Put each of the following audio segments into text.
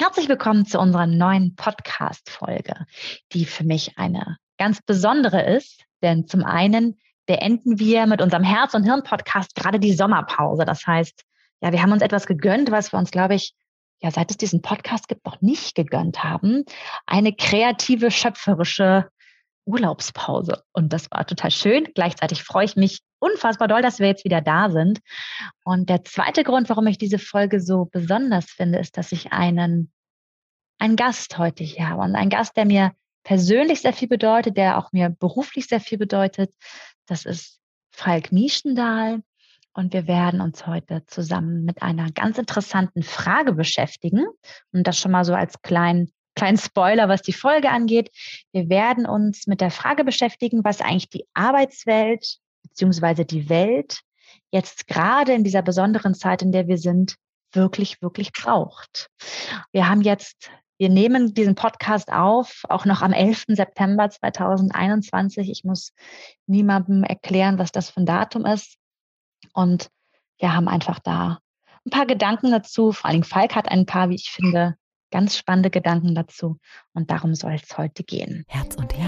Herzlich willkommen zu unserer neuen Podcast-Folge, die für mich eine ganz besondere ist, denn zum einen beenden wir mit unserem Herz- und Hirn-Podcast gerade die Sommerpause. Das heißt, ja, wir haben uns etwas gegönnt, was wir uns, glaube ich, ja, seit es diesen Podcast gibt, noch nicht gegönnt haben. Eine kreative, schöpferische Urlaubspause. Und das war total schön. Gleichzeitig freue ich mich unfassbar doll, dass wir jetzt wieder da sind. Und der zweite Grund, warum ich diese Folge so besonders finde, ist, dass ich einen, einen Gast heute hier habe. Und einen Gast, der mir persönlich sehr viel bedeutet, der auch mir beruflich sehr viel bedeutet. Das ist Falk Mieschendahl. Und wir werden uns heute zusammen mit einer ganz interessanten Frage beschäftigen. Und das schon mal so als kleinen kleinen Spoiler, was die Folge angeht. Wir werden uns mit der Frage beschäftigen, was eigentlich die Arbeitswelt beziehungsweise die Welt jetzt gerade in dieser besonderen Zeit, in der wir sind, wirklich, wirklich braucht. Wir haben jetzt, wir nehmen diesen Podcast auf, auch noch am 11. September 2021. Ich muss niemandem erklären, was das für ein Datum ist. Und wir haben einfach da ein paar Gedanken dazu. Vor allen Dingen Falk hat ein paar, wie ich finde, ganz spannende Gedanken dazu. Und darum soll es heute gehen. Herz und Herz.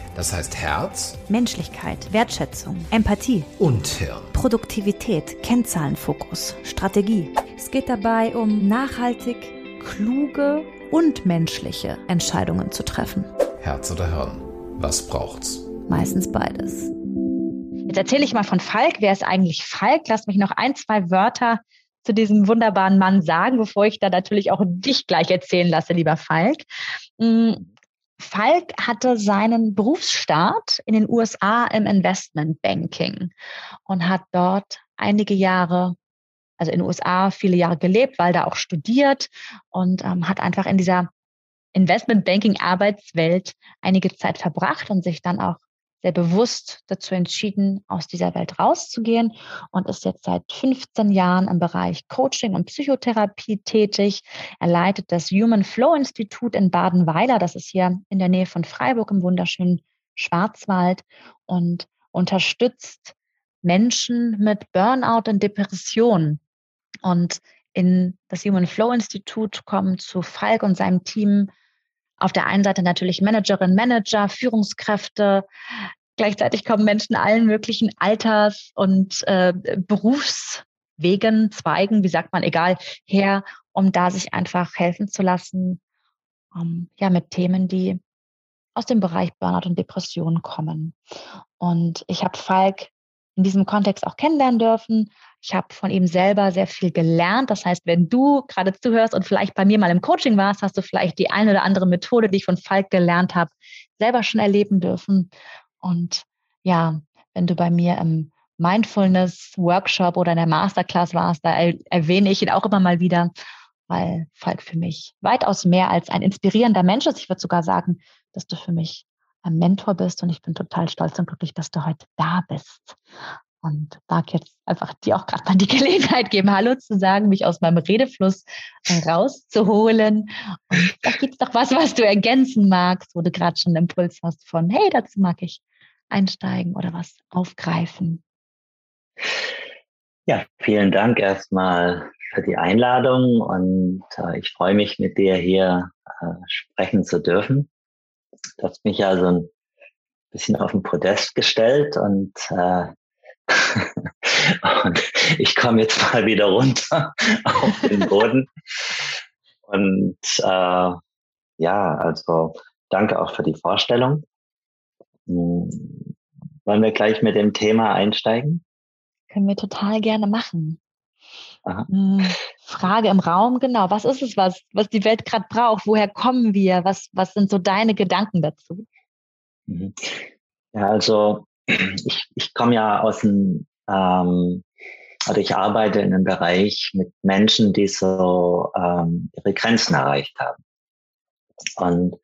Das heißt Herz, Menschlichkeit, Wertschätzung, Empathie und Hirn. Produktivität, Kennzahlenfokus, Strategie. Es geht dabei um nachhaltig, kluge und menschliche Entscheidungen zu treffen. Herz oder Hirn? Was braucht's? Meistens beides. Jetzt erzähle ich mal von Falk. Wer ist eigentlich Falk? Lass mich noch ein, zwei Wörter zu diesem wunderbaren Mann sagen, bevor ich da natürlich auch dich gleich erzählen lasse, lieber Falk. Falk hatte seinen Berufsstart in den USA im Investmentbanking und hat dort einige Jahre, also in den USA viele Jahre gelebt, weil da auch studiert und ähm, hat einfach in dieser Investmentbanking-Arbeitswelt einige Zeit verbracht und sich dann auch sehr bewusst dazu entschieden, aus dieser Welt rauszugehen und ist jetzt seit 15 Jahren im Bereich Coaching und Psychotherapie tätig. Er leitet das Human Flow Institut in Badenweiler. Das ist hier in der Nähe von Freiburg im wunderschönen Schwarzwald und unterstützt Menschen mit Burnout und Depression. Und in das Human Flow Institut kommen zu Falk und seinem Team auf der einen Seite natürlich Managerinnen, Manager, Führungskräfte. Gleichzeitig kommen Menschen allen möglichen Alters- und äh, Berufswegen, Zweigen, wie sagt man, egal, her, um da sich einfach helfen zu lassen, um, ja, mit Themen, die aus dem Bereich Burnout und Depression kommen. Und ich habe Falk in diesem Kontext auch kennenlernen dürfen, ich habe von ihm selber sehr viel gelernt. Das heißt, wenn du gerade zuhörst und vielleicht bei mir mal im Coaching warst, hast du vielleicht die eine oder andere Methode, die ich von Falk gelernt habe, selber schon erleben dürfen. Und ja, wenn du bei mir im Mindfulness-Workshop oder in der Masterclass warst, da erwähne ich ihn auch immer mal wieder, weil Falk für mich weitaus mehr als ein inspirierender Mensch ist. Ich würde sogar sagen, dass du für mich Mentor bist und ich bin total stolz und glücklich, dass du heute da bist und mag jetzt einfach dir auch gerade mal die Gelegenheit geben, Hallo zu sagen, mich aus meinem Redefluss äh, rauszuholen. Und da gibt es doch was, was du ergänzen magst, wo du gerade schon einen Impuls hast von, hey, dazu mag ich einsteigen oder was aufgreifen. Ja, vielen Dank erstmal für die Einladung und äh, ich freue mich, mit dir hier äh, sprechen zu dürfen. Du hast mich ja so ein bisschen auf den Podest gestellt und äh, und ich komme jetzt mal wieder runter auf den Boden. Und äh, ja, also danke auch für die Vorstellung. Hm, wollen wir gleich mit dem Thema einsteigen? Können wir total gerne machen. Hm, Frage im Raum, genau. Was ist es, was, was die Welt gerade braucht? Woher kommen wir? Was, was sind so deine Gedanken dazu? Mhm. Ja, also ich, ich komme ja aus dem, ähm, also ich arbeite in einem Bereich mit Menschen, die so ähm, ihre Grenzen erreicht haben. Und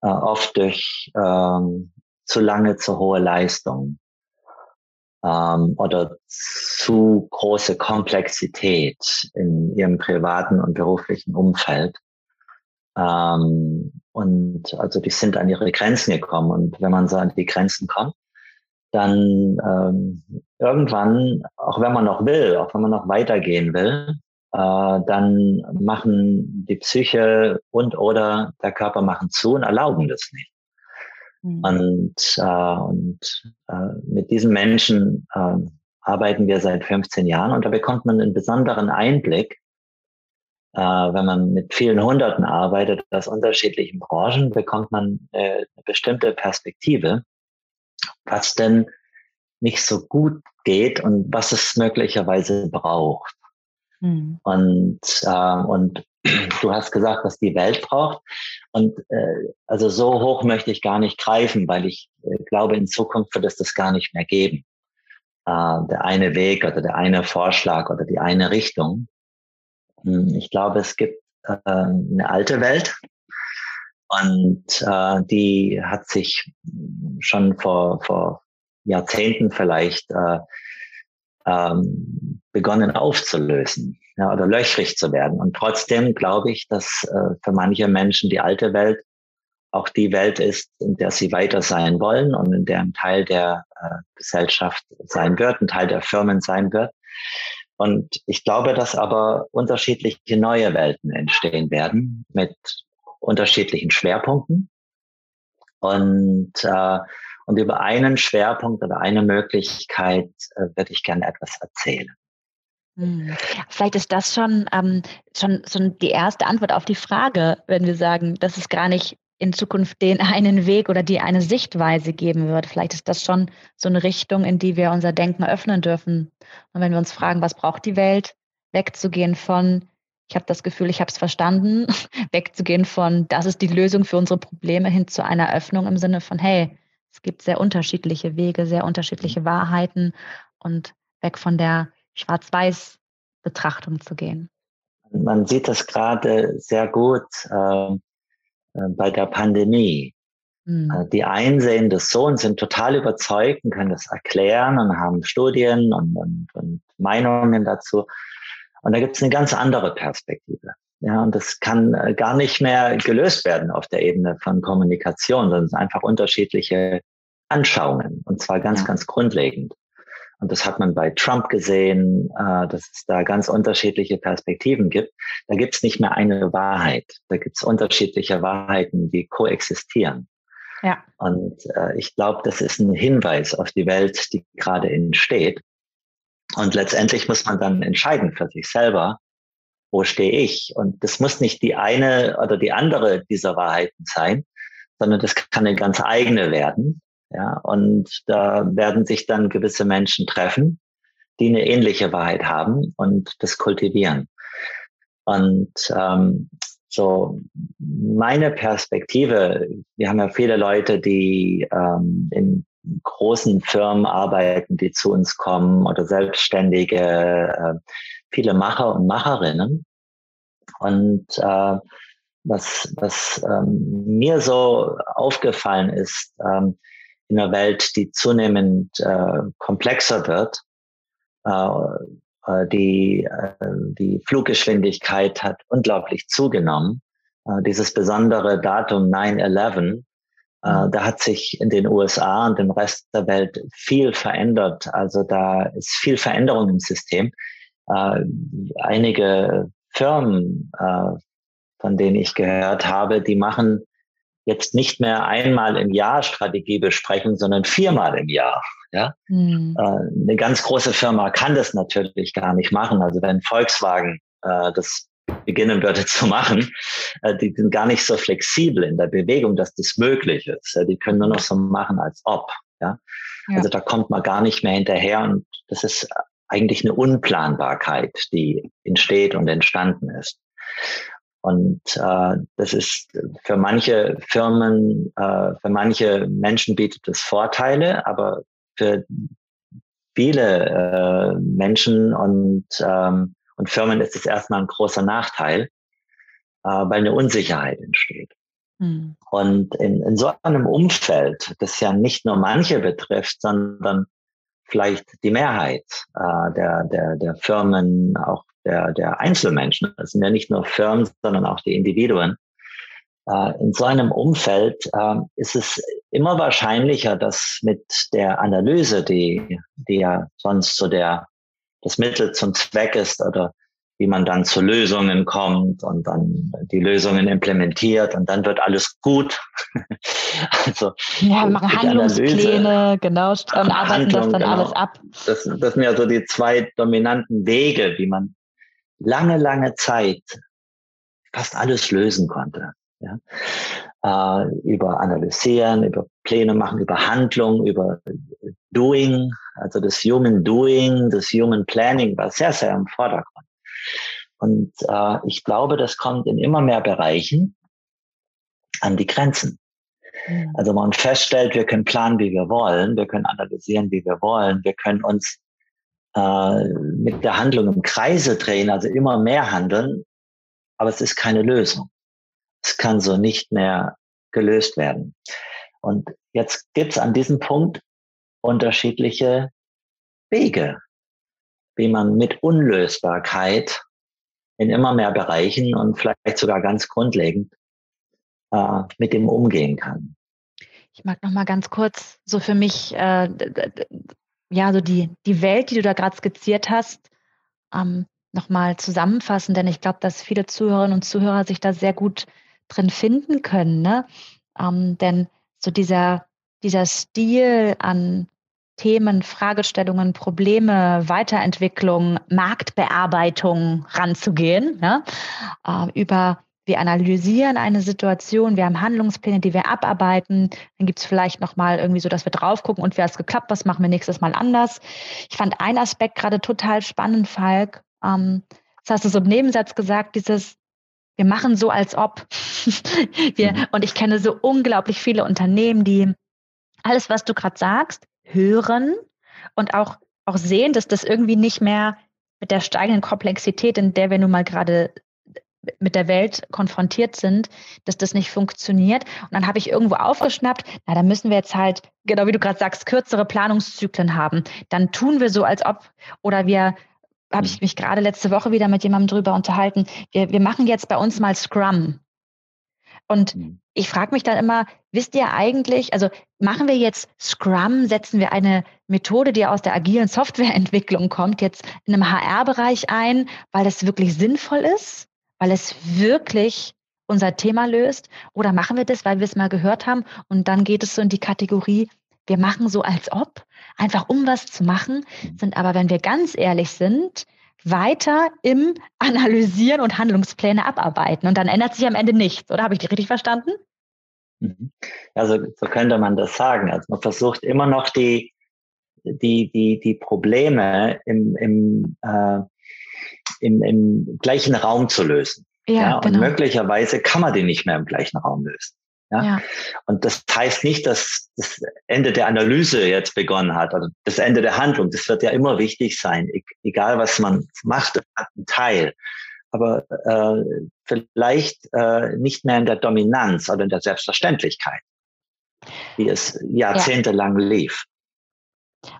äh, oft durch ähm, zu lange zu hohe Leistung ähm, oder zu große Komplexität in ihrem privaten und beruflichen Umfeld. Ähm, und also die sind an ihre Grenzen gekommen. Und wenn man so an die Grenzen kommt, dann ähm, irgendwann, auch wenn man noch will, auch wenn man noch weitergehen will, äh, dann machen die Psyche und oder der Körper machen zu und erlauben das nicht. Mhm. Und, äh, und äh, mit diesen Menschen äh, arbeiten wir seit 15 Jahren und da bekommt man einen besonderen Einblick, äh, wenn man mit vielen Hunderten arbeitet aus unterschiedlichen Branchen, bekommt man äh, eine bestimmte Perspektive, was denn nicht so gut geht und was es möglicherweise braucht. Mhm. Und, äh, und du hast gesagt, was die Welt braucht. Und äh, also so hoch möchte ich gar nicht greifen, weil ich äh, glaube, in Zukunft wird es das gar nicht mehr geben. Äh, der eine Weg oder der eine Vorschlag oder die eine Richtung. Hm, ich glaube, es gibt äh, eine alte Welt und äh, die hat sich schon vor, vor Jahrzehnten vielleicht äh, ähm, begonnen aufzulösen ja, oder löchrig zu werden. Und trotzdem glaube ich, dass äh, für manche Menschen die alte Welt auch die Welt ist, in der sie weiter sein wollen und in der ein Teil der äh, Gesellschaft sein wird, ein Teil der Firmen sein wird. Und ich glaube, dass aber unterschiedliche neue Welten entstehen werden mit unterschiedlichen Schwerpunkten. Und, äh, und über einen Schwerpunkt oder eine Möglichkeit äh, würde ich gerne etwas erzählen. Hm. Vielleicht ist das schon, ähm, schon, schon die erste Antwort auf die Frage, wenn wir sagen, dass es gar nicht in Zukunft den einen Weg oder die eine Sichtweise geben wird. Vielleicht ist das schon so eine Richtung, in die wir unser Denken öffnen dürfen. Und wenn wir uns fragen, was braucht die Welt, wegzugehen von, ich habe das Gefühl, ich habe es verstanden, wegzugehen von, das ist die Lösung für unsere Probleme hin zu einer Öffnung im Sinne von, hey, es gibt sehr unterschiedliche Wege, sehr unterschiedliche Wahrheiten und weg von der Schwarz-Weiß-Betrachtung zu gehen. Man sieht das gerade sehr gut äh, bei der Pandemie. Mhm. Die einen sehen das so und sind total überzeugt und können das erklären und haben Studien und, und, und Meinungen dazu. Und da gibt es eine ganz andere Perspektive. Ja, und das kann äh, gar nicht mehr gelöst werden auf der Ebene von Kommunikation, sondern es sind einfach unterschiedliche Anschauungen und zwar ganz, ja. ganz grundlegend. Und das hat man bei Trump gesehen, äh, dass es da ganz unterschiedliche Perspektiven gibt. Da gibt es nicht mehr eine Wahrheit. Da gibt es unterschiedliche Wahrheiten, die koexistieren. Ja. Und äh, ich glaube, das ist ein Hinweis auf die Welt, die gerade entsteht. Und letztendlich muss man dann entscheiden für sich selber, wo stehe ich? Und das muss nicht die eine oder die andere dieser Wahrheiten sein, sondern das kann eine ganz eigene werden. Ja, und da werden sich dann gewisse Menschen treffen, die eine ähnliche Wahrheit haben und das kultivieren. Und ähm, so meine Perspektive, wir haben ja viele Leute, die ähm, in großen Firmen arbeiten, die zu uns kommen oder Selbstständige, äh, viele Macher und Macherinnen. Und äh, was, was ähm, mir so aufgefallen ist, ähm, in einer Welt, die zunehmend äh, komplexer wird. Äh, äh, die, äh, die Fluggeschwindigkeit hat unglaublich zugenommen. Äh, dieses besondere Datum 9-11, äh, mhm. da hat sich in den USA und im Rest der Welt viel verändert. Also da ist viel Veränderung im System. Äh, einige Firmen, äh, von denen ich gehört habe, die machen jetzt nicht mehr einmal im Jahr Strategie besprechen, sondern viermal im Jahr. Ja, mhm. äh, eine ganz große Firma kann das natürlich gar nicht machen. Also wenn Volkswagen äh, das beginnen würde zu machen, äh, die sind gar nicht so flexibel in der Bewegung, dass das möglich ist. die können nur noch so machen, als ob. Ja? ja, also da kommt man gar nicht mehr hinterher und das ist eigentlich eine Unplanbarkeit, die entsteht und entstanden ist. Und äh, das ist für manche Firmen, äh, für manche Menschen bietet es Vorteile, aber für viele äh, Menschen und, ähm, und Firmen ist es erstmal ein großer Nachteil, äh, weil eine Unsicherheit entsteht. Mhm. Und in, in so einem Umfeld, das ja nicht nur manche betrifft, sondern vielleicht die Mehrheit äh, der, der, der Firmen, auch der, der Einzelmenschen, das sind ja nicht nur Firmen, sondern auch die Individuen, äh, in so einem Umfeld äh, ist es immer wahrscheinlicher, dass mit der Analyse, die, die ja sonst so der, das Mittel zum Zweck ist oder wie man dann zu Lösungen kommt und dann die Lösungen implementiert und dann wird alles gut. also ja, wir machen Handlungspläne, Analyse, genau, und arbeiten das dann genau. alles ab. Das, das sind ja so die zwei dominanten Wege, wie man lange, lange Zeit fast alles lösen konnte. Ja? Äh, über Analysieren, über Pläne machen, über Handlung, über Doing, also das Human Doing, das Human Planning war sehr, sehr im Vordergrund. Und äh, ich glaube, das kommt in immer mehr Bereichen an die Grenzen. Mhm. Also man feststellt, wir können planen, wie wir wollen, wir können analysieren, wie wir wollen, wir können uns äh, mit der Handlung im Kreise drehen, also immer mehr handeln, aber es ist keine Lösung. Es kann so nicht mehr gelöst werden. Und jetzt gibt es an diesem Punkt unterschiedliche Wege, wie man mit Unlösbarkeit in immer mehr Bereichen und vielleicht sogar ganz grundlegend äh, mit dem umgehen kann. Ich mag noch mal ganz kurz so für mich äh, ja so die die Welt, die du da gerade skizziert hast, ähm, noch mal zusammenfassen, denn ich glaube, dass viele Zuhörerinnen und Zuhörer sich da sehr gut drin finden können. Ne? Ähm, denn so dieser, dieser Stil an Themen, Fragestellungen, Probleme, Weiterentwicklung, Marktbearbeitung ranzugehen, ne? äh, über wir analysieren eine Situation, wir haben Handlungspläne, die wir abarbeiten. Dann gibt es vielleicht nochmal irgendwie so, dass wir drauf gucken und hat es geklappt, was machen wir nächstes Mal anders. Ich fand einen Aspekt gerade total spannend, Falk. Ähm, das hast du so im Nebensatz gesagt, dieses wir machen so, als ob. wir, mhm. Und ich kenne so unglaublich viele Unternehmen, die alles, was du gerade sagst, hören und auch, auch sehen, dass das irgendwie nicht mehr mit der steigenden Komplexität, in der wir nun mal gerade mit der Welt konfrontiert sind, dass das nicht funktioniert. Und dann habe ich irgendwo aufgeschnappt, na, da müssen wir jetzt halt, genau wie du gerade sagst, kürzere Planungszyklen haben. Dann tun wir so, als ob, oder wir habe ich mhm. mich gerade letzte Woche wieder mit jemandem drüber unterhalten. Wir, wir machen jetzt bei uns mal Scrum. Und mhm. ich frage mich dann immer, wisst ihr eigentlich, also machen wir jetzt Scrum, setzen wir eine Methode, die aus der agilen Softwareentwicklung kommt, jetzt in einem HR-Bereich ein, weil das wirklich sinnvoll ist, weil es wirklich unser Thema löst? Oder machen wir das, weil wir es mal gehört haben und dann geht es so in die Kategorie, wir machen so als ob, einfach um was zu machen, mhm. sind aber, wenn wir ganz ehrlich sind, weiter im Analysieren und Handlungspläne abarbeiten. Und dann ändert sich am Ende nichts, oder habe ich die richtig verstanden? Mhm. Also so könnte man das sagen. Also man versucht immer noch die, die, die, die Probleme im, im, äh, im, im gleichen Raum zu lösen. Ja, ja, und genau. möglicherweise kann man die nicht mehr im gleichen Raum lösen. Ja? ja? Und das heißt nicht, dass das Ende der Analyse jetzt begonnen hat, also das Ende der Handlung. Das wird ja immer wichtig sein, e-, egal was man macht, einen Teil. Aber äh, vielleicht äh, nicht mehr in der Dominanz oder in der Selbstverständlichkeit, wie es jahrzehntelang ja. lief.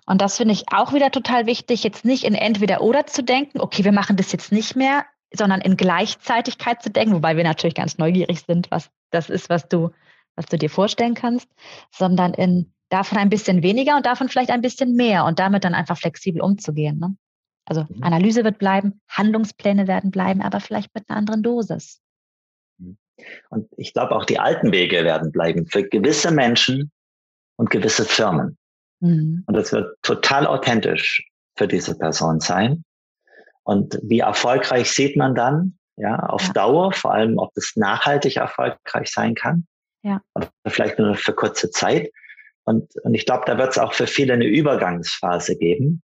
Und das finde ich auch wieder total wichtig, jetzt nicht in entweder oder zu denken, okay, wir machen das jetzt nicht mehr, sondern in Gleichzeitigkeit zu denken, wobei wir natürlich ganz neugierig sind, was das ist, was du, was du dir vorstellen kannst, sondern in davon ein bisschen weniger und davon vielleicht ein bisschen mehr und damit dann einfach flexibel umzugehen. Ne? Also mhm. Analyse wird bleiben, Handlungspläne werden bleiben, aber vielleicht mit einer anderen Dosis. Mhm. Und ich glaube, auch die alten Wege werden bleiben für gewisse Menschen und gewisse Firmen. Mhm. Und das wird total authentisch für diese Person sein. Und wie erfolgreich sieht man dann, ja, auf ja. Dauer, vor allem, ob das nachhaltig erfolgreich sein kann. Ja. Oder vielleicht nur für kurze Zeit. Und, und ich glaube, da wird es auch für viele eine Übergangsphase geben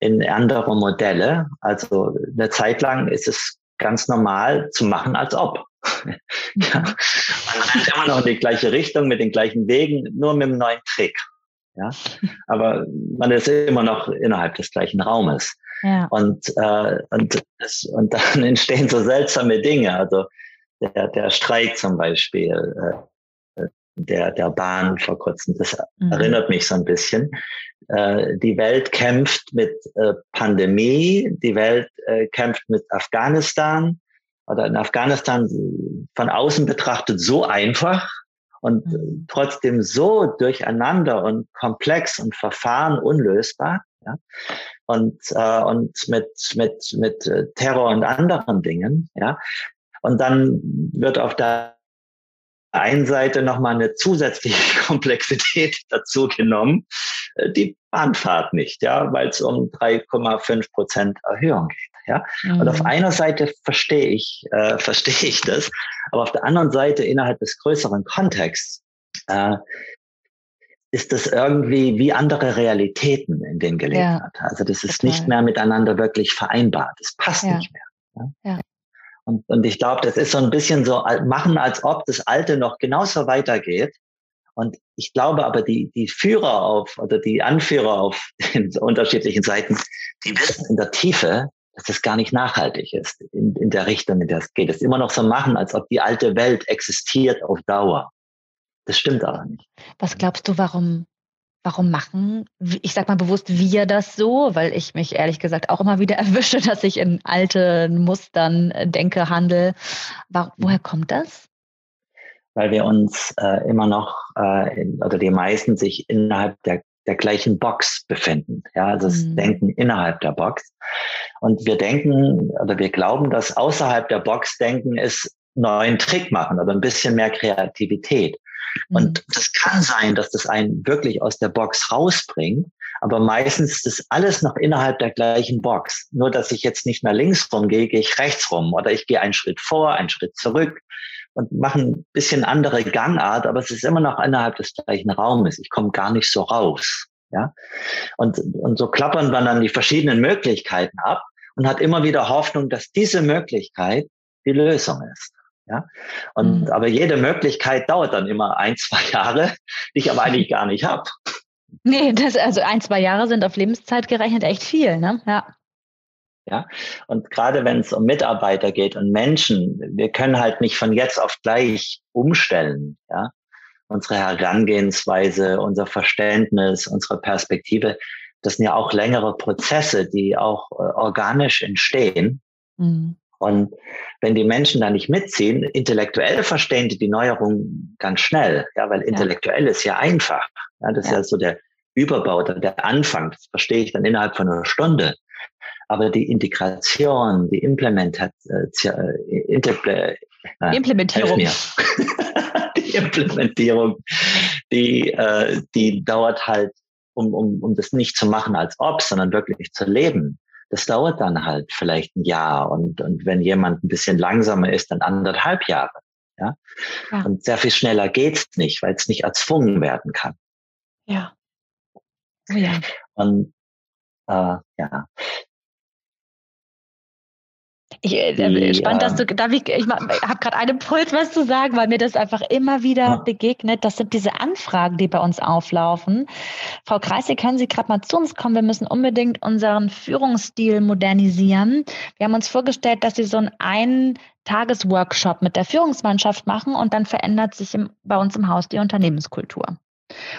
in andere Modelle. Also eine Zeit lang ist es ganz normal zu machen, als ob. ja. Man rennt immer noch in die gleiche Richtung mit den gleichen Wegen, nur mit einem neuen Trick. Ja. Aber man ist immer noch innerhalb des gleichen Raumes. Ja. Und, äh, und, und dann entstehen so seltsame Dinge. Also der, der Streik zum Beispiel, äh, der, der Bahn vor kurzem. Das mhm. erinnert mich so ein bisschen. Äh, die Welt kämpft mit äh, Pandemie, die Welt äh, kämpft mit Afghanistan oder in Afghanistan von außen betrachtet so einfach und mhm. trotzdem so durcheinander und komplex und Verfahren unlösbar. Ja? Und, äh, und mit, mit, mit Terror und anderen Dingen. Ja? Und dann wird auf der einen Seite nochmal eine zusätzliche Komplexität dazu genommen, äh, die Bahnfahrt nicht, ja, weil es um 3,5 Prozent Erhöhung geht. Ja? Mhm. Und auf mhm. einer Seite verstehe ich, äh, verstehe ich das, aber auf der anderen Seite innerhalb des größeren Kontexts äh, ist das irgendwie wie andere Realitäten, in denen gelebt ja. hat. Also das ist Total. nicht mehr miteinander wirklich vereinbart. Das passt ja. nicht mehr. Ja? ja. Und, und ich glaube, das ist so ein bisschen so machen, als ob das Alte noch genauso weitergeht. Und ich glaube aber, die, die Führer auf oder die Anführer auf den unterschiedlichen Seiten, die wissen in der Tiefe, dass das gar nicht nachhaltig ist in, in der Richtung, in der es geht. Es immer noch so machen, als ob die alte Welt existiert auf Dauer. Das stimmt aber nicht. Was glaubst du, warum Warum machen, ich sag mal bewusst wir das so, weil ich mich ehrlich gesagt auch immer wieder erwische, dass ich in alten Mustern äh, denke, handel. Woher kommt das? Weil wir uns äh, immer noch, äh, oder die meisten sich innerhalb der, der gleichen Box befinden. Ja, also das mhm. Denken innerhalb der Box. Und wir denken, oder wir glauben, dass außerhalb der Box denken ist neuen Trick machen oder ein bisschen mehr Kreativität. Und mhm. das kann sein, dass das einen wirklich aus der Box rausbringt. Aber meistens ist alles noch innerhalb der gleichen Box. Nur, dass ich jetzt nicht mehr links rum gehe, gehe ich rechts rum. Oder ich gehe einen Schritt vor, einen Schritt zurück und mache ein bisschen andere Gangart, aber es ist immer noch innerhalb des gleichen Raumes. Ich komme gar nicht so raus. Ja? Und, und so klappern wir dann die verschiedenen Möglichkeiten ab und hat immer wieder Hoffnung, dass diese Möglichkeit die Lösung ist. Ja? Und, mhm. aber jede Möglichkeit dauert dann immer ein, zwei Jahre, die ich aber eigentlich gar nicht habe. Nee, das, also ein, zwei Jahre sind auf Lebenszeit gerechnet echt viel, ne? Ja. Ja, und gerade wenn es um Mitarbeiter geht und Menschen, wir können halt nicht von jetzt auf gleich umstellen, ja. Unsere Herangehensweise, unser Verständnis, unsere Perspektive, das sind ja auch längere Prozesse, die auch äh, organisch entstehen. Mhm. Und wenn die Menschen da nicht mitziehen, intellektuell verstehen die die Neuerung ganz schnell, ja, weil intellektuell ja. ist ja einfach. Ja, das ja. ist ja so der Überbau, der Anfang, das verstehe ich dann innerhalb von einer Stunde. Aber die Integration, die Implementation, äh, Interple äh, Implementierung. die Implementierung, die, äh, die dauert halt, um, um, um das nicht zu machen als ob, sondern wirklich zu leben das dauert dann halt vielleicht ein Jahr und, und wenn jemand ein bisschen langsamer ist, dann anderthalb Jahre. Ja? ja. Und sehr viel schneller geht's nicht, weil es nicht erzwungen werden kann. Ja. Oh ja. Und äh, ja, ich, äh, spannend, dass du, darf ich, ich habe gerade einen Impuls, was zu sagen, weil mir das einfach immer wieder ja. begegnet. Das sind diese Anfragen, die bei uns auflaufen. Frau Kreisig, können Sie gerade mal zu uns kommen? Wir müssen unbedingt unseren Führungsstil modernisieren. Wir haben uns vorgestellt, dass Sie so einen einen Tagesworkshop mit der Führungsmannschaft machen und dann verändert sich im, bei uns im Haus die Unternehmenskultur.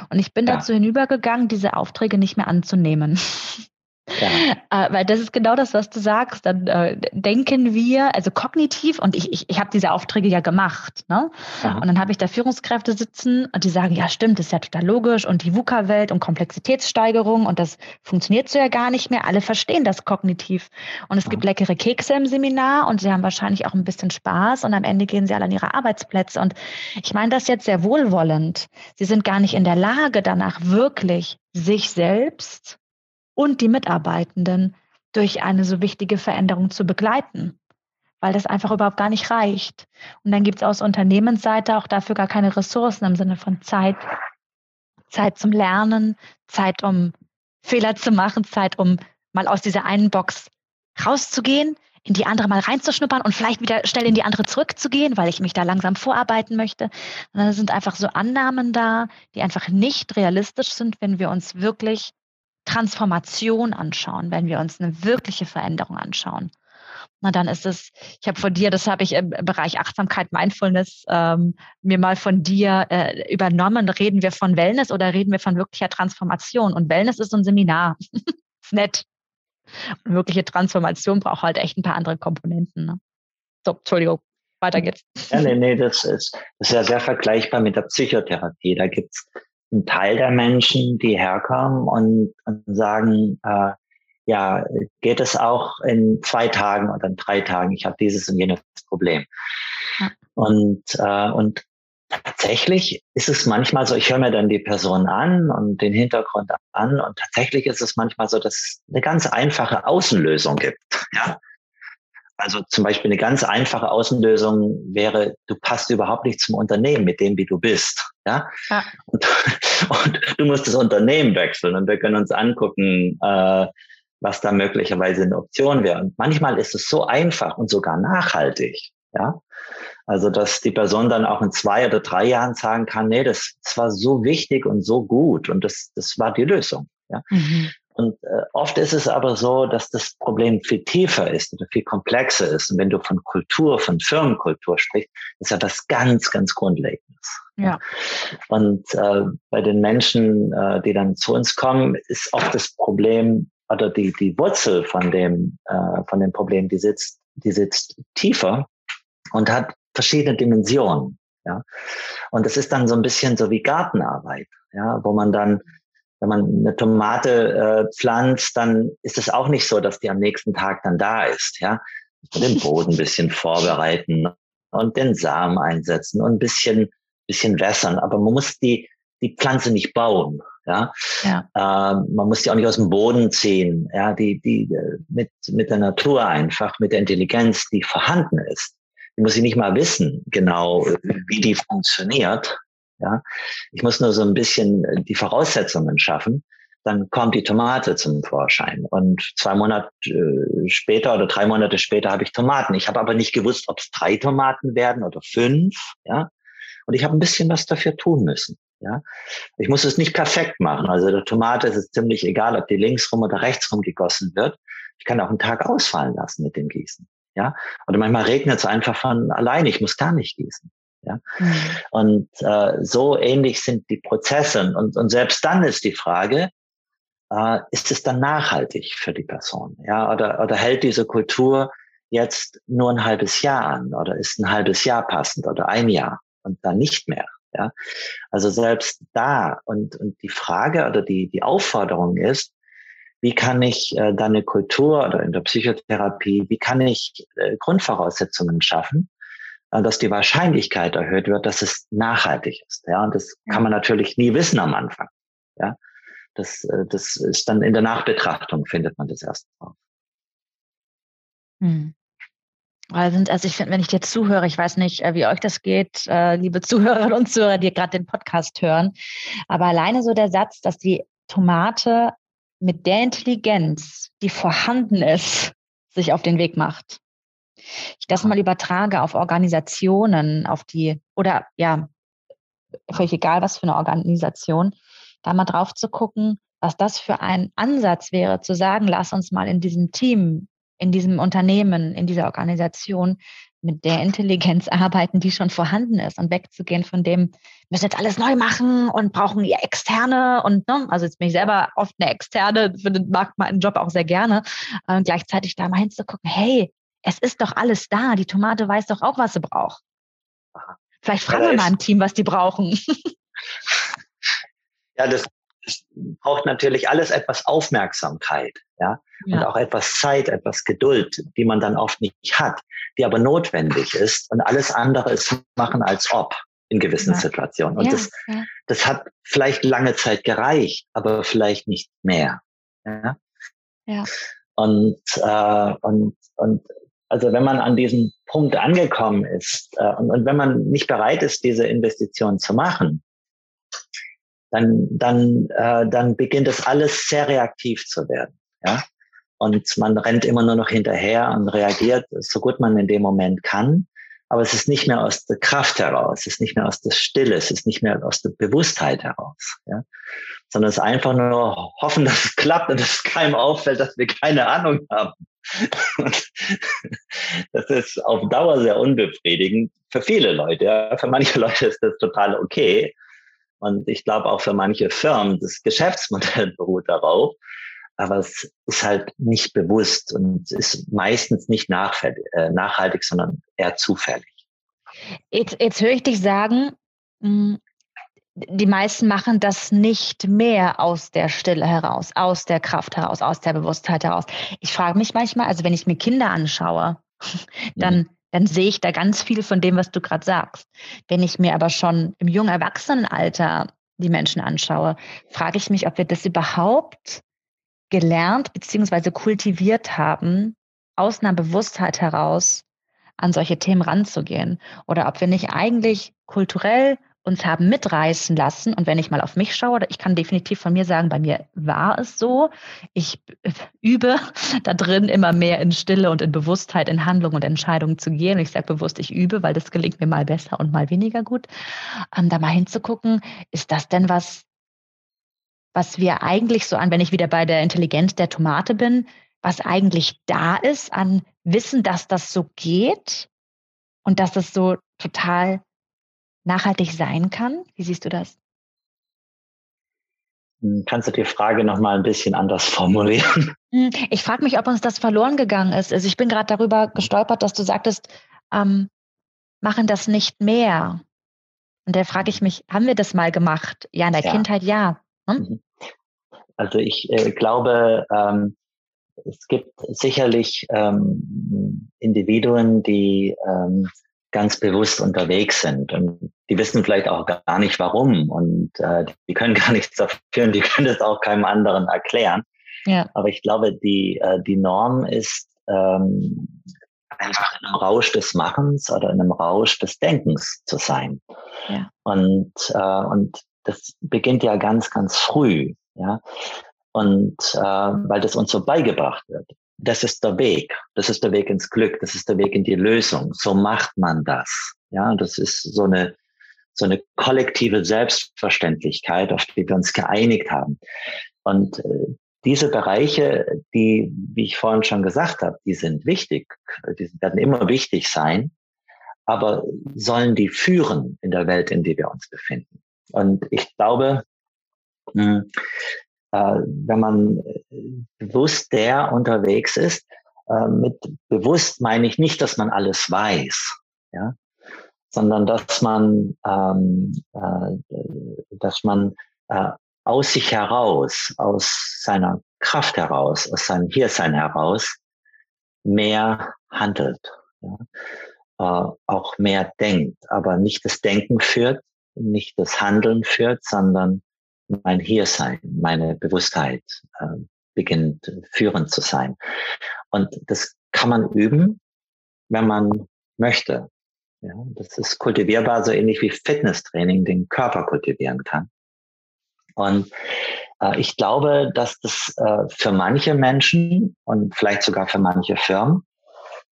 Und ich bin ja. dazu hinübergegangen, diese Aufträge nicht mehr anzunehmen. Ja. Äh, weil das ist genau das, was du sagst. Dann äh, denken wir, also kognitiv, und ich, ich, ich habe diese Aufträge ja gemacht. Ne? Und dann habe ich da Führungskräfte sitzen und die sagen, ja stimmt, das ist ja total logisch und die VUCA-Welt und Komplexitätssteigerung und das funktioniert so ja gar nicht mehr. Alle verstehen das kognitiv. Und es gibt leckere Kekse im Seminar und sie haben wahrscheinlich auch ein bisschen Spaß und am Ende gehen sie alle an ihre Arbeitsplätze. Und ich meine das jetzt sehr wohlwollend. Sie sind gar nicht in der Lage, danach wirklich sich selbst und die Mitarbeitenden durch eine so wichtige Veränderung zu begleiten, weil das einfach überhaupt gar nicht reicht. Und dann gibt es aus Unternehmensseite auch dafür gar keine Ressourcen im Sinne von Zeit, Zeit zum Lernen, Zeit, um Fehler zu machen, Zeit, um mal aus dieser einen Box rauszugehen, in die andere mal reinzuschnuppern und vielleicht wieder schnell in die andere zurückzugehen, weil ich mich da langsam vorarbeiten möchte. Und dann sind einfach so Annahmen da, die einfach nicht realistisch sind, wenn wir uns wirklich Transformation anschauen, wenn wir uns eine wirkliche Veränderung anschauen. Na dann ist es, ich habe von dir, das habe ich im Bereich Achtsamkeit, Mindfulness ähm, mir mal von dir äh, übernommen. Reden wir von Wellness oder reden wir von wirklicher Transformation? Und Wellness ist so ein Seminar. ist nett. Und wirkliche Transformation braucht halt echt ein paar andere Komponenten. Ne? So, Entschuldigung, weiter geht's. Ja, nee, nee, das ist, das ist ja sehr vergleichbar mit der Psychotherapie. Da gibt's einen Teil der Menschen, die herkommen und, und sagen, äh, ja, geht es auch in zwei Tagen oder in drei Tagen? Ich habe dieses und jenes Problem. Ja. Und, äh, und tatsächlich ist es manchmal so, ich höre mir dann die Person an und den Hintergrund an und tatsächlich ist es manchmal so, dass es eine ganz einfache Außenlösung gibt. Ja? Also zum Beispiel eine ganz einfache Außenlösung wäre, du passt überhaupt nicht zum Unternehmen mit dem, wie du bist. Ja? ja. Und, und, du musst das Unternehmen wechseln und wir können uns angucken, äh, was da möglicherweise eine Option wäre. Und manchmal ist es so einfach und sogar nachhaltig. Ja, also dass die Person dann auch in zwei oder drei Jahren sagen kann, nee, das, das war so wichtig und so gut und das, das war die Lösung. Ja. Mhm. Und äh, oft ist es aber so, dass das Problem viel tiefer ist oder viel komplexer ist. Und wenn du von Kultur, von Firmenkultur sprichst, ist ja das ganz, ganz Grundlegendes. Ja. Und äh, bei den Menschen, äh, die dann zu uns kommen, ist oft das Problem oder die, die Wurzel von dem, äh, von dem Problem, die sitzt, die sitzt tiefer und hat verschiedene Dimensionen. Ja. Und es ist dann so ein bisschen so wie Gartenarbeit, ja, wo man dann, wenn man eine Tomate äh, pflanzt, dann ist es auch nicht so, dass die am nächsten Tag dann da ist, ja. Den Boden ein bisschen vorbereiten und den Samen einsetzen und ein bisschen, bisschen wässern. Aber man muss die, die Pflanze nicht bauen. Ja, ja. Ähm, man muss die auch nicht aus dem Boden ziehen. Ja, die, die mit mit der Natur einfach, mit der Intelligenz, die vorhanden ist. Die muss ich nicht mal wissen, genau wie die funktioniert. Ja, ich muss nur so ein bisschen die Voraussetzungen schaffen. Dann kommt die Tomate zum Vorschein und zwei Monate äh, später oder drei Monate später habe ich Tomaten. Ich habe aber nicht gewusst, ob es drei Tomaten werden oder fünf. Ja, und ich habe ein bisschen was dafür tun müssen. Ja, ich muss es nicht perfekt machen. Also der Tomate ist es ziemlich egal, ob die links rum oder rechts rum gegossen wird. Ich kann auch einen Tag ausfallen lassen mit dem Gießen. Ja, oder manchmal regnet es einfach von alleine. Ich muss gar nicht gießen. Ja, mhm. und äh, so ähnlich sind die Prozesse. Und, und selbst dann ist die Frage, äh, ist es dann nachhaltig für die Person? Ja, oder, oder hält diese Kultur jetzt nur ein halbes Jahr an? Oder ist ein halbes Jahr passend oder ein Jahr und dann nicht mehr? Ja, also selbst da und, und die Frage oder die, die Aufforderung ist, wie kann ich äh, da eine Kultur oder in der Psychotherapie, wie kann ich äh, Grundvoraussetzungen schaffen, dass die Wahrscheinlichkeit erhöht wird, dass es nachhaltig ist. Ja, und das ja. kann man natürlich nie wissen am Anfang. Ja, das, äh, das ist dann in der Nachbetrachtung findet man das erst raus. Hm. Also ich finde, wenn ich dir zuhöre, ich weiß nicht, äh, wie euch das geht, äh, liebe Zuhörerinnen und Zuhörer, die gerade den Podcast hören, aber alleine so der Satz, dass die Tomate mit der Intelligenz, die vorhanden ist, sich auf den Weg macht. Ich das mal übertrage auf Organisationen, auf die, oder ja, völlig egal, was für eine Organisation, da mal drauf zu gucken, was das für ein Ansatz wäre, zu sagen, lass uns mal in diesem Team in diesem Unternehmen, in dieser Organisation mit der Intelligenz arbeiten, die schon vorhanden ist und wegzugehen von dem, wir müssen jetzt alles neu machen und brauchen ja externe und ne, also jetzt bin ich selber oft eine externe, für den mag meinen Job auch sehr gerne, äh, gleichzeitig da mal hinzugucken, hey, es ist doch alles da, die Tomate weiß doch auch, was sie braucht. Vielleicht fragen ja, wir mal im Team, was die brauchen. Ja, das, das braucht natürlich alles etwas Aufmerksamkeit, ja? ja, und auch etwas Zeit, etwas Geduld, die man dann oft nicht hat, die aber notwendig ist und alles andere ist machen als ob in gewissen ja. Situationen. Und ja, das, das hat vielleicht lange Zeit gereicht, aber vielleicht nicht mehr. Ja. ja. Und, äh, und, und also wenn man an diesem Punkt angekommen ist äh, und, und wenn man nicht bereit ist, diese Investition zu machen, dann, dann, äh, dann beginnt es alles sehr reaktiv zu werden. Ja? Und man rennt immer nur noch hinterher und reagiert so gut man in dem Moment kann. Aber es ist nicht mehr aus der Kraft heraus, es ist nicht mehr aus der Stille, es ist nicht mehr aus der Bewusstheit heraus. Ja? Sondern es ist einfach nur hoffen, dass es klappt und dass es keinem auffällt, dass wir keine Ahnung haben. das ist auf Dauer sehr unbefriedigend für viele Leute. Ja. Für manche Leute ist das total okay. Und ich glaube auch für manche Firmen, das Geschäftsmodell beruht darauf. Aber es ist halt nicht bewusst und ist meistens nicht äh, nachhaltig, sondern eher zufällig. Jetzt, jetzt höre ich dich sagen, hm, die meisten machen das nicht mehr aus der Stille heraus, aus der Kraft heraus, aus der Bewusstheit heraus. Ich frage mich manchmal, also wenn ich mir Kinder anschaue, dann, mhm. dann sehe ich da ganz viel von dem, was du gerade sagst. Wenn ich mir aber schon im jungen Erwachsenenalter die Menschen anschaue, frage ich mich, ob wir das überhaupt gelernt bzw. kultiviert haben, aus einer Bewusstheit heraus an solche Themen ranzugehen. Oder ob wir nicht eigentlich kulturell uns haben mitreißen lassen. Und wenn ich mal auf mich schaue, ich kann definitiv von mir sagen, bei mir war es so. Ich übe da drin immer mehr in Stille und in Bewusstheit, in Handlung und Entscheidungen zu gehen. Und ich sage bewusst, ich übe, weil das gelingt mir mal besser und mal weniger gut. Ähm, da mal hinzugucken, ist das denn was, was wir eigentlich so an, wenn ich wieder bei der Intelligenz der Tomate bin, was eigentlich da ist an Wissen, dass das so geht und dass es so total nachhaltig sein kann? Wie siehst du das? Hm, kannst du die Frage noch mal ein bisschen anders formulieren? Hm, ich frage mich, ob uns das verloren gegangen ist. Also ich bin gerade darüber gestolpert, dass du sagtest, ähm, machen das nicht mehr. Und da frage ich mich, haben wir das mal gemacht? Ja, in der ja. Kindheit ja. Hm? Mhm. Also ich äh, glaube, ähm, es gibt sicherlich ähm, Individuen, die ähm, ganz bewusst unterwegs sind. Und die wissen vielleicht auch gar nicht warum. Und äh, die können gar nichts dafür und die können es auch keinem anderen erklären. Ja. Aber ich glaube, die, äh, die Norm ist ähm, einfach in einem Rausch des Machens oder in einem Rausch des Denkens zu sein. Ja. Und, äh, und das beginnt ja ganz, ganz früh. Ja. Und äh, weil das uns so beigebracht wird das ist der Weg. Das ist der Weg ins Glück. Das ist der Weg in die Lösung. So macht man das. Ja, das ist so eine, so eine kollektive Selbstverständlichkeit, auf die wir uns geeinigt haben. Und äh, diese Bereiche, die, wie ich vorhin schon gesagt habe, die sind wichtig. Die werden immer wichtig sein. Aber sollen die führen in der Welt, in der wir uns befinden? Und ich glaube, hm, äh, wenn man bewusst der unterwegs ist, äh, mit bewusst meine ich nicht, dass man alles weiß, ja, sondern dass man, ähm, äh, dass man äh, aus sich heraus, aus seiner Kraft heraus, aus seinem Hiersein heraus mehr handelt, ja? äh, auch mehr denkt, aber nicht das Denken führt, nicht das Handeln führt, sondern mein Hiersein, meine Bewusstheit äh, beginnt führend zu sein. Und das kann man üben, wenn man möchte. Ja, das ist kultivierbar, so ähnlich wie Fitnesstraining den Körper kultivieren kann. Und äh, ich glaube, dass das äh, für manche Menschen und vielleicht sogar für manche Firmen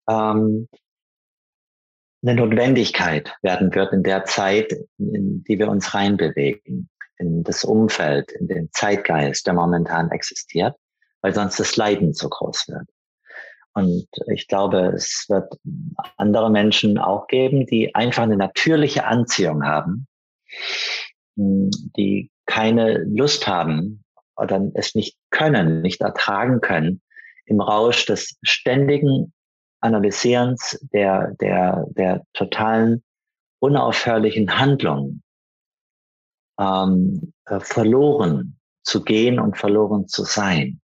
ähm, eine Notwendigkeit werden wird in der Zeit, in die wir uns reinbewegen in das Umfeld, in den Zeitgeist, der momentan existiert, weil sonst das Leiden zu groß wird. Und ich glaube, es wird andere Menschen auch geben, die einfach eine natürliche Anziehung haben, hm, die keine Lust haben oder es nicht können, nicht ertragen können, im Rausch des ständigen Analysierens der, der, der totalen unaufhörlichen Handlungen ähm, äh, verloren zu gehen und verloren zu sein.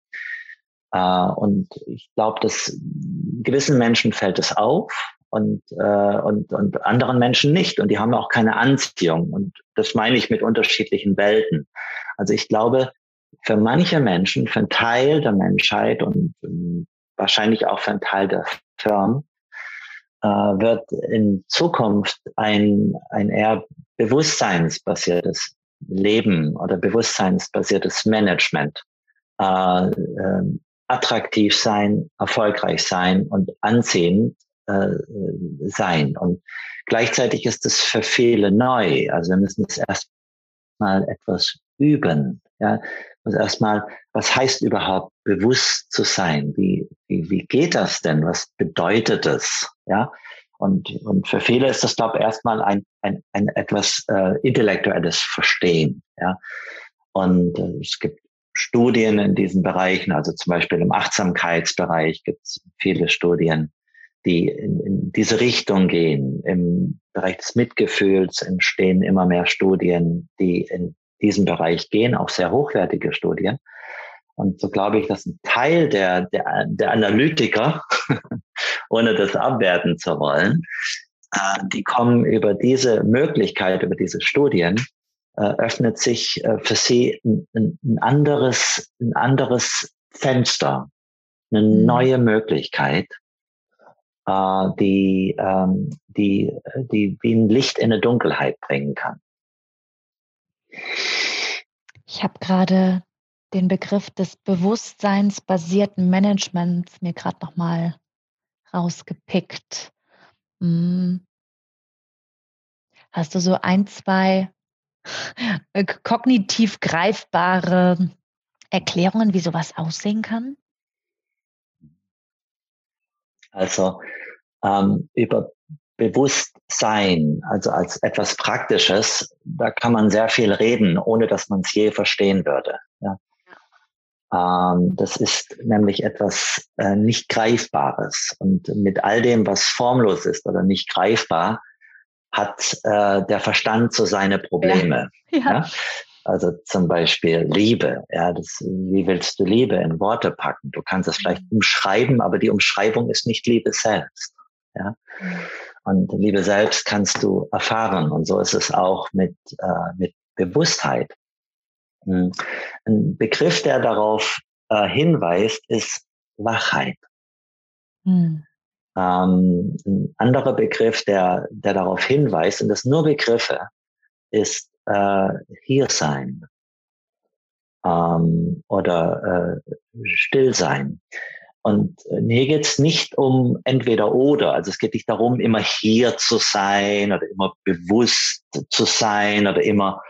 Äh, und ich glaube, dass gewissen Menschen fällt es auf und, äh, und, und anderen Menschen nicht. Und die haben auch keine Anziehung. Und das meine ich mit unterschiedlichen Welten. Also ich glaube, für manche Menschen, für einen Teil der Menschheit und um, wahrscheinlich auch für einen Teil der Firmen, äh, wird in Zukunft ein, ein eher bewusstseinsbasiertes Leben oder bewusstseinsbasiertes Management äh, äh, attraktiv sein, erfolgreich sein und ansehend äh, sein. Und gleichzeitig ist es für viele neu. Also wir müssen es erstmal etwas üben. Ja, also erstmal, was heißt überhaupt bewusst zu sein. Wie, wie, wie geht das denn? Was bedeutet es? Ja. Und, und für viele ist das, glaube ich, erstmal ein, ein, ein etwas äh, intellektuelles Verstehen. Ja. Und äh, es gibt Studien in diesen Bereichen, also zum Beispiel im Achtsamkeitsbereich gibt es viele Studien, die in, in diese Richtung gehen. Im Bereich des Mitgefühls entstehen immer mehr Studien, die in diesem Bereich gehen, auch sehr hochwertige Studien. Und so glaube ich, dass ein Teil der, der, der Analytiker, ohne das abwerten zu wollen, äh, die kommen über diese Möglichkeit, über diese Studien, äh, öffnet sich äh, für sie ein, ein, anderes, ein anderes Fenster, eine mhm. neue Möglichkeit, äh, die, ähm, die, die wie ein Licht in eine Dunkelheit bringen kann. Ich habe gerade den Begriff des bewusstseinsbasierten Managements mir gerade noch mal rausgepickt. Hm. Hast du so ein, zwei äh, kognitiv greifbare Erklärungen, wie sowas aussehen kann? Also ähm, über Bewusstsein, also als etwas Praktisches, da kann man sehr viel reden, ohne dass man es je verstehen würde. Ja. Ähm, das ist nämlich etwas äh, nicht Greifbares. Und mit all dem, was formlos ist oder nicht greifbar, hat äh, der Verstand so seine Probleme. Ja. ja. ja? Also zum Beispiel Liebe. Ja, das, wie willst du Liebe in Worte packen? Du kannst es vielleicht mhm. umschreiben, aber die Umschreibung ist nicht Liebe selbst. Ja. Und Liebe selbst kannst du erfahren. Und so ist es auch mit, äh, mit Bewusstheit. Ein Begriff, der darauf äh, hinweist, ist Wachheit. Hm. Ähm, ein anderer Begriff, der, der darauf hinweist, und das nur Begriffe, ist äh, Hiersein ähm, oder äh, Stillsein. Und hier geht es nicht um entweder oder. Also es geht nicht darum, immer hier zu sein oder immer bewusst zu sein oder immer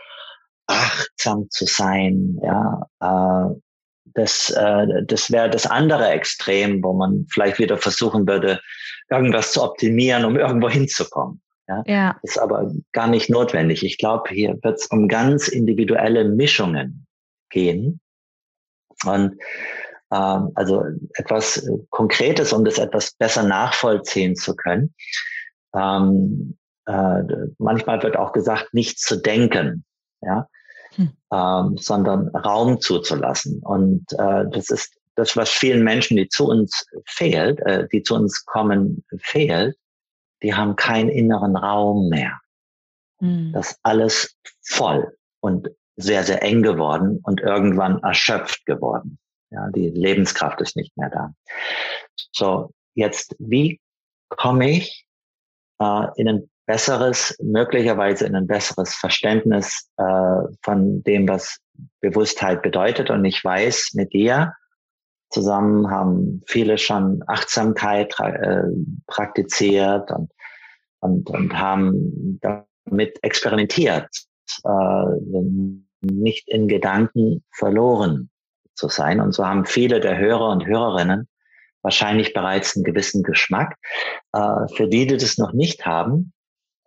achtsam zu sein. Ja, äh, das, äh, das wäre das andere Extrem, wo man vielleicht wieder versuchen würde, irgendwas zu optimieren, um irgendwo hinzukommen. Ja, ja. ist aber gar nicht notwendig. Ich glaube, hier wird es um ganz individuelle Mischungen gehen. Und ähm, also etwas Konkretes, um das etwas besser nachvollziehen zu können. Ähm, äh, manchmal wird auch gesagt, nicht zu denken. Ja, hm. ähm, sondern Raum zuzulassen. Und äh, das ist das, was vielen Menschen, die zu uns fehlt, äh, die zu uns kommen, fehlt. Die haben keinen inneren Raum mehr. Hm. Das ist alles voll und sehr, sehr eng geworden und irgendwann erschöpft geworden. Ja, die Lebenskraft ist nicht mehr da. So, jetzt, wie komme ich äh, in ein besseres, möglicherweise in ein besseres Verständnis äh, von dem, was Bewusstheit bedeutet. Und ich weiß, mit dir zusammen haben viele schon Achtsamkeit äh, praktiziert und, und, und haben damit experimentiert, äh, nicht in Gedanken verloren zu sein. Und so haben viele der Hörer und Hörerinnen wahrscheinlich bereits einen gewissen Geschmack. Äh, für die, die das noch nicht haben,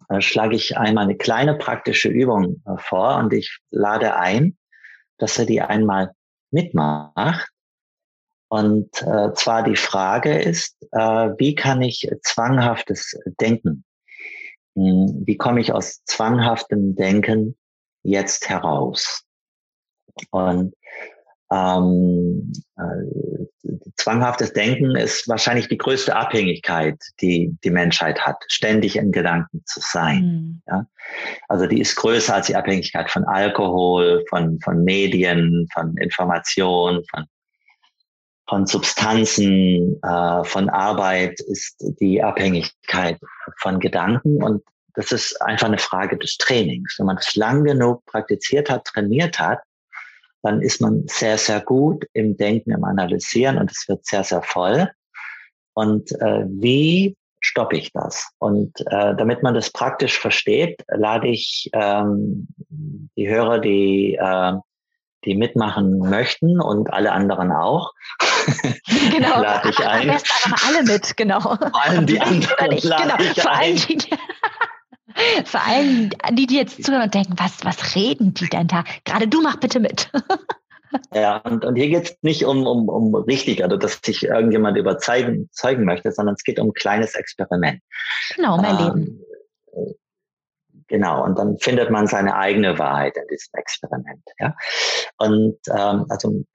äh, schlage ich einmal eine kleine praktische Übung äh, vor und ich lade ein, dass er die einmal mitmacht. Und äh, zwar die Frage ist, wie kann ich zwanghaftes Denken, hm, wie komme ich aus zwanghaftem Denken jetzt heraus? Und ähm, äh, zwanghaftes Denken ist wahrscheinlich die größte Abhängigkeit, die die Menschheit hat, ständig in Gedanken zu sein. Mhm. Ja? Also die ist größer als die Abhängigkeit von Alkohol, von, von Medien, von Information, von, von Substanzen, äh, von Arbeit ist die Abhängigkeit von Gedanken und das ist einfach eine Frage des Trainings. Wenn man das lang genug praktiziert hat, trainiert hat, dann ist man sehr, sehr gut im Denken, im Analysieren und es wird sehr, sehr voll. Und äh, wie stoppe ich das? Und äh, damit man das praktisch versteht, lade ich ähm, die Hörer, die äh, die mitmachen möchten und alle anderen auch. Genau, lade ich ein. Aber alle mit, genau. Vor allem die anderen ich, genau. Vor allem die, vor allem die, die jetzt zuhören und denken, was, was reden die denn da? Gerade du mach bitte mit. Ja, und, und hier geht es nicht um, um, um richtig, also dass sich irgendjemand überzeugen zeigen möchte, sondern es geht um ein kleines Experiment. Genau, mein ähm, Leben. Genau, und dann findet man seine eigene Wahrheit in diesem Experiment. Ja? Und ähm, also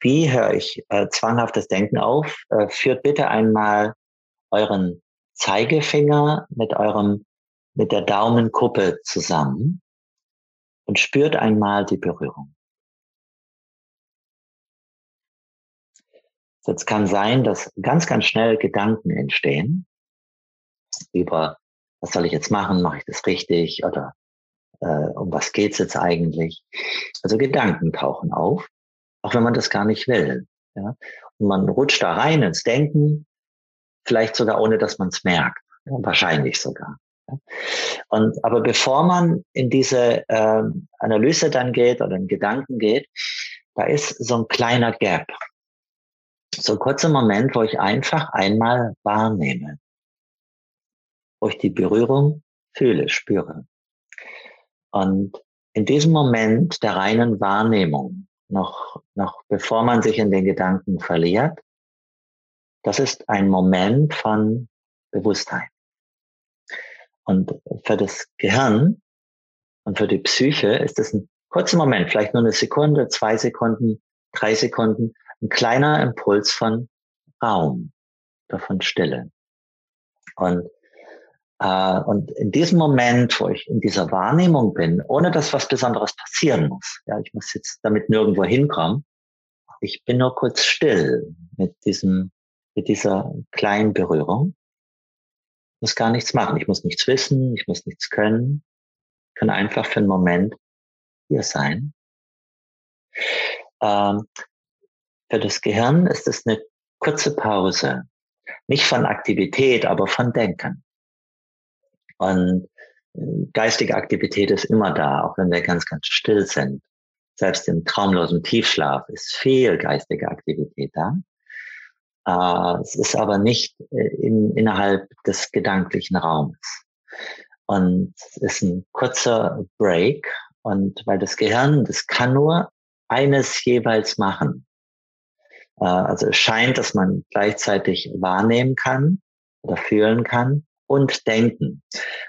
wie höre ich äh, zwanghaftes Denken auf? Äh, führt bitte einmal euren Zeigefinger mit eurem mit der Daumenkuppe zusammen und spürt einmal die Berührung. Jetzt kann sein, dass ganz, ganz schnell Gedanken entstehen über was soll ich jetzt machen? Mache ich das richtig? Oder äh, um was geht's jetzt eigentlich? Also Gedanken tauchen auf, auch wenn man das gar nicht will. Ja? Und man rutscht da rein ins Denken, vielleicht sogar ohne, dass man es merkt. Ja, wahrscheinlich sogar. Und aber bevor man in diese äh, Analyse dann geht oder in Gedanken geht, da ist so ein kleiner Gap. So ein kurzer Moment, wo ich einfach einmal wahrnehme wo ich die Berührung fühle, spüre. Und in diesem Moment der reinen Wahrnehmung, noch, noch bevor man sich in den Gedanken verliert, das ist ein Moment von Bewusstheit. Und für das Gehirn und für die Psyche ist es ein kurzer Moment, vielleicht nur eine Sekunde, zwei Sekunden, drei Sekunden, ein kleiner Impuls von Raum, davon Stille. Und äh, und in diesem Moment, wo ich in dieser Wahrnehmung bin, ohne dass was Besonderes passieren muss, ja, ich muss jetzt damit nirgendwo hinkommen, ich bin nur kurz still mit diesem, mit dieser kleinen Berührung. Muss gar nichts machen. Ich muss nichts wissen. Ich muss nichts können. Ich kann einfach für einen Moment hier sein. Ähm, für das Gehirn ist es eine kurze Pause. Nicht von Aktivität, aber von Denken. Und äh, geistige Aktivität ist immer da, auch wenn wir ganz, ganz still sind. Selbst im traumlosen Tiefschlaf ist viel geistige Aktivität da. Äh, es ist aber nicht äh, in, innerhalb des gedanklichen Raumes. Und es ist ein kurzer Break. Und weil das Gehirn, das kann nur eines jeweils machen. Also es scheint, dass man gleichzeitig wahrnehmen kann oder fühlen kann und denken.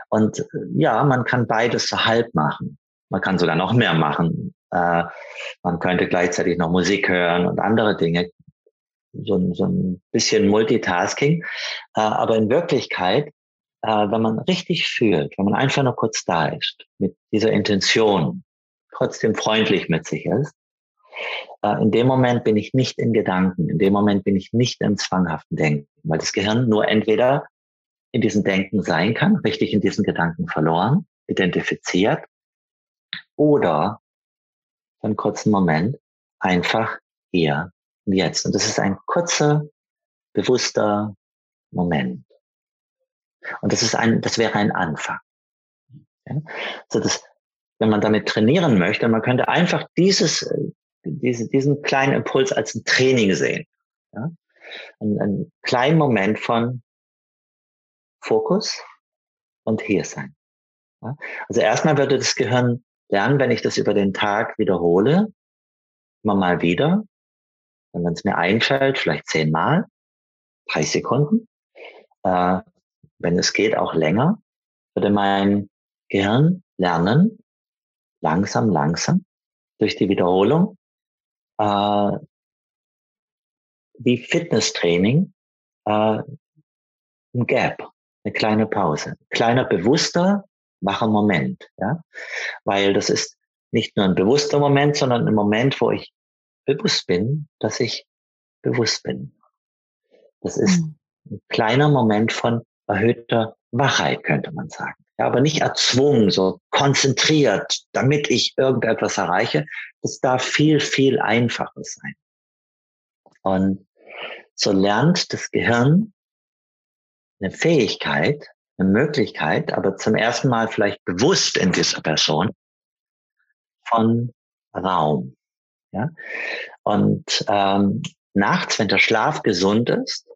Und äh, ja, man kann beides so halb machen. Man kann sogar noch mehr machen. Äh, man könnte gleichzeitig noch Musik hören und andere Dinge. So, so ein bisschen Multitasking. Äh, aber in Wirklichkeit, äh, wenn man richtig fühlt, wenn man einfach nur kurz da ist, mit dieser Intention, trotzdem freundlich mit sich ist, äh, in dem Moment bin ich nicht in Gedanken, in dem Moment bin ich nicht im zwanghaften Denken, weil das Gehirn nur entweder in diesem Denken sein kann, richtig in diesen Gedanken verloren, identifiziert oder für einen kurzen Moment einfach hier jetzt. Und das ist ein kurzer, bewusster Moment. Und das ist ein, das wäre ein Anfang. Ja? So das, wenn man damit trainieren möchte, man könnte einfach dieses, diese, diesen kleinen Impuls als ein Training sehen. Ja? Ein, ein kleinen Moment von Fokus und hier sein. Ja? Also erstmal würde das Gehirn lernen, wenn ich das über den Tag wiederhole, immer mal wieder, und wenn es mir einfällt, vielleicht zehnmal, drei Sekunden, äh, wenn es geht, auch länger, würde mein Gehirn lernen, langsam, langsam, durch die Wiederholung, äh, wie Fitnesstraining, äh, ein Gap eine kleine Pause, kleiner bewusster, wacher Moment, ja, weil das ist nicht nur ein bewusster Moment, sondern ein Moment, wo ich bewusst bin, dass ich bewusst bin. Das ist mhm. ein kleiner Moment von erhöhter Wachheit, könnte man sagen. Ja, aber nicht erzwungen, so konzentriert, damit ich irgendetwas erreiche. Das darf viel, viel einfacher sein. Und so lernt das Gehirn eine Fähigkeit, eine Möglichkeit, aber zum ersten Mal vielleicht bewusst in dieser Person von Raum. Ja? Und ähm, nachts, wenn der Schlaf gesund ist,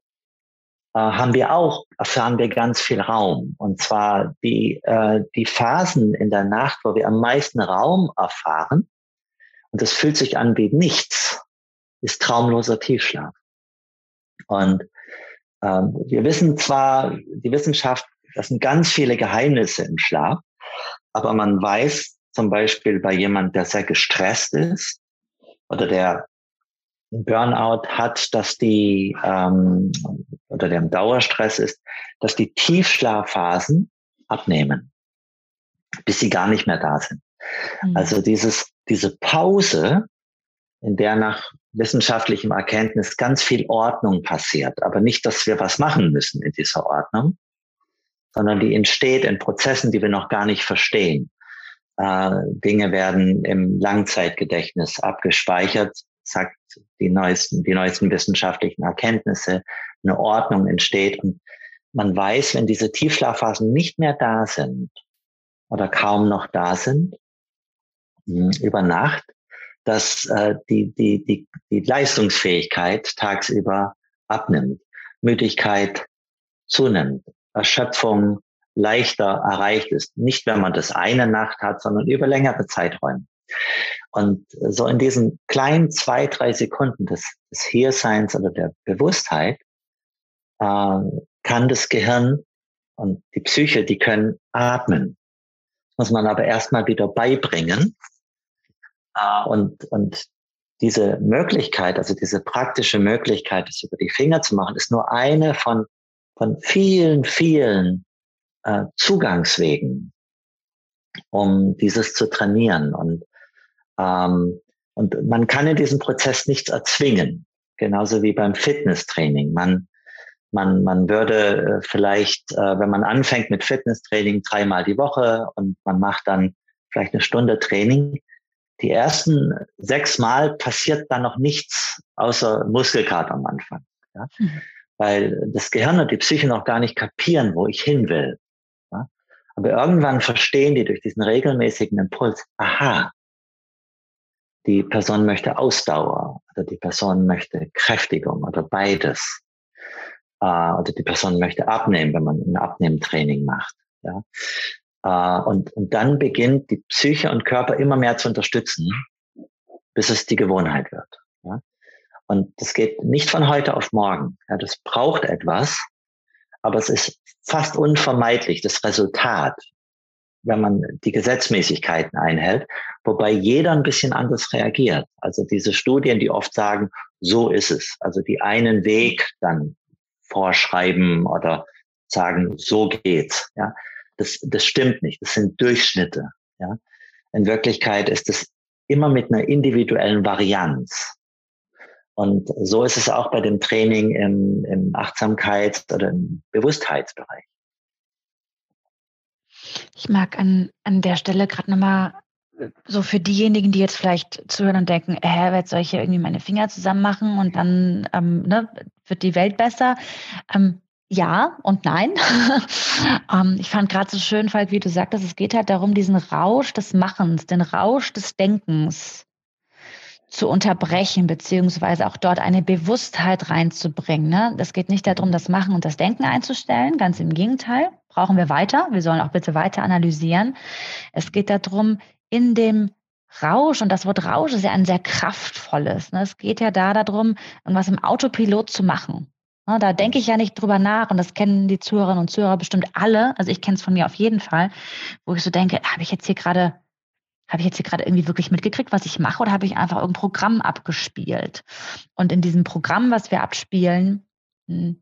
äh, haben wir auch, erfahren wir ganz viel Raum. Und zwar die, äh, die Phasen in der Nacht, wo wir am meisten Raum erfahren, und das fühlt sich an wie nichts, ist traumloser Tiefschlaf. Und ähm, wir wissen zwar, die Wissenschaft, das sind ganz viele Geheimnisse im Schlaf, aber man weiß zum Beispiel bei jemand, der sehr gestresst ist oder der Burnout hat, dass die ähm, oder der im Dauerstress ist, dass die Tiefschlafphasen abnehmen, bis sie gar nicht mehr da sind. Mhm. Also dieses diese Pause, in der nach wissenschaftlichem Erkenntnis ganz viel Ordnung passiert, aber nicht, dass wir was machen müssen in dieser Ordnung, sondern die entsteht in Prozessen, die wir noch gar nicht verstehen. Äh, Dinge werden im Langzeitgedächtnis abgespeichert, sagt die neuesten, die neuesten wissenschaftlichen Erkenntnisse, eine Ordnung entsteht und man weiß, wenn diese Tiefschlafphasen nicht mehr da sind oder kaum noch da sind, hm, über Nacht, dass äh, die, die, die, die Leistungsfähigkeit tagsüber abnimmt, Müdigkeit zunimmt, Erschöpfung leichter erreicht ist. Nicht, wenn man das eine Nacht hat, sondern über längere Zeiträume. Und so in diesen kleinen zwei, drei Sekunden des, des Hierseins oder der Bewusstheit äh, kann das Gehirn und die Psyche, die können atmen. Das muss man aber erstmal wieder beibringen. Äh, und, und diese Möglichkeit, also diese praktische Möglichkeit, es über die Finger zu machen, ist nur eine von, von vielen, vielen äh, Zugangswegen, um dieses zu trainieren. Und, ähm, und man kann in diesem Prozess nichts erzwingen, genauso wie beim Fitnesstraining. Man, man, man würde äh, vielleicht, äh, wenn man anfängt mit Fitnesstraining dreimal die Woche und man macht dann vielleicht eine Stunde Training, die ersten sechs Mal passiert dann noch nichts außer Muskelkater am Anfang. Ja? Mhm. Weil das Gehirn und die Psyche noch gar nicht kapieren, wo ich hin will. Aber irgendwann verstehen die durch diesen regelmäßigen Impuls, aha, die Person möchte Ausdauer oder die Person möchte Kräftigung oder beides. Äh, oder die Person möchte abnehmen, wenn man ein Abnehmtraining macht. Ja? Äh, und, und dann beginnt die Psyche und Körper immer mehr zu unterstützen, bis es die Gewohnheit wird. Ja? Und das geht nicht von heute auf morgen. Ja, das braucht etwas, aber es ist fast unvermeidlich, das Resultat, wenn man die Gesetzmäßigkeiten einhält, wobei jeder ein bisschen anders reagiert. Also diese Studien, die oft sagen, so ist es. Also die einen Weg dann vorschreiben oder sagen, so geht's. Ja, das, das stimmt nicht. Das sind Durchschnitte. Ja? In Wirklichkeit ist es immer mit einer individuellen Varianz. Und so ist es auch bei dem Training im, im Achtsamkeits- oder im Bewusstheitsbereich. Ich mag an, an der Stelle gerade nochmal so für diejenigen, die jetzt vielleicht zuhören und denken, hä, jetzt soll ich hier irgendwie meine Finger zusammen machen und dann ähm, ne, wird die Welt besser. Ähm, ja und nein. ähm, ich fand gerade so schön, Falk, wie du sagtest, es geht halt darum, diesen Rausch des Machens, den Rausch des Denkens zu unterbrechen, beziehungsweise auch dort eine Bewusstheit reinzubringen. Ne? Es geht nicht darum, das Machen und das Denken einzustellen, ganz im Gegenteil, brauchen wir weiter. Wir sollen auch bitte weiter analysieren. Es geht darum, in dem Rausch, und das Wort Rausch ist ja ein sehr kraftvolles. Ne? Es geht ja da darum, irgendwas im Autopilot zu machen. Ne, da denke ich ja nicht drüber nach und das kennen die Zuhörerinnen und Zuhörer bestimmt alle. Also ich kenne es von mir auf jeden Fall, wo ich so denke, habe ich jetzt hier gerade, habe ich jetzt hier gerade irgendwie wirklich mitgekriegt, was ich mache oder habe ich einfach irgendein Programm abgespielt? Und in diesem Programm, was wir abspielen, hm,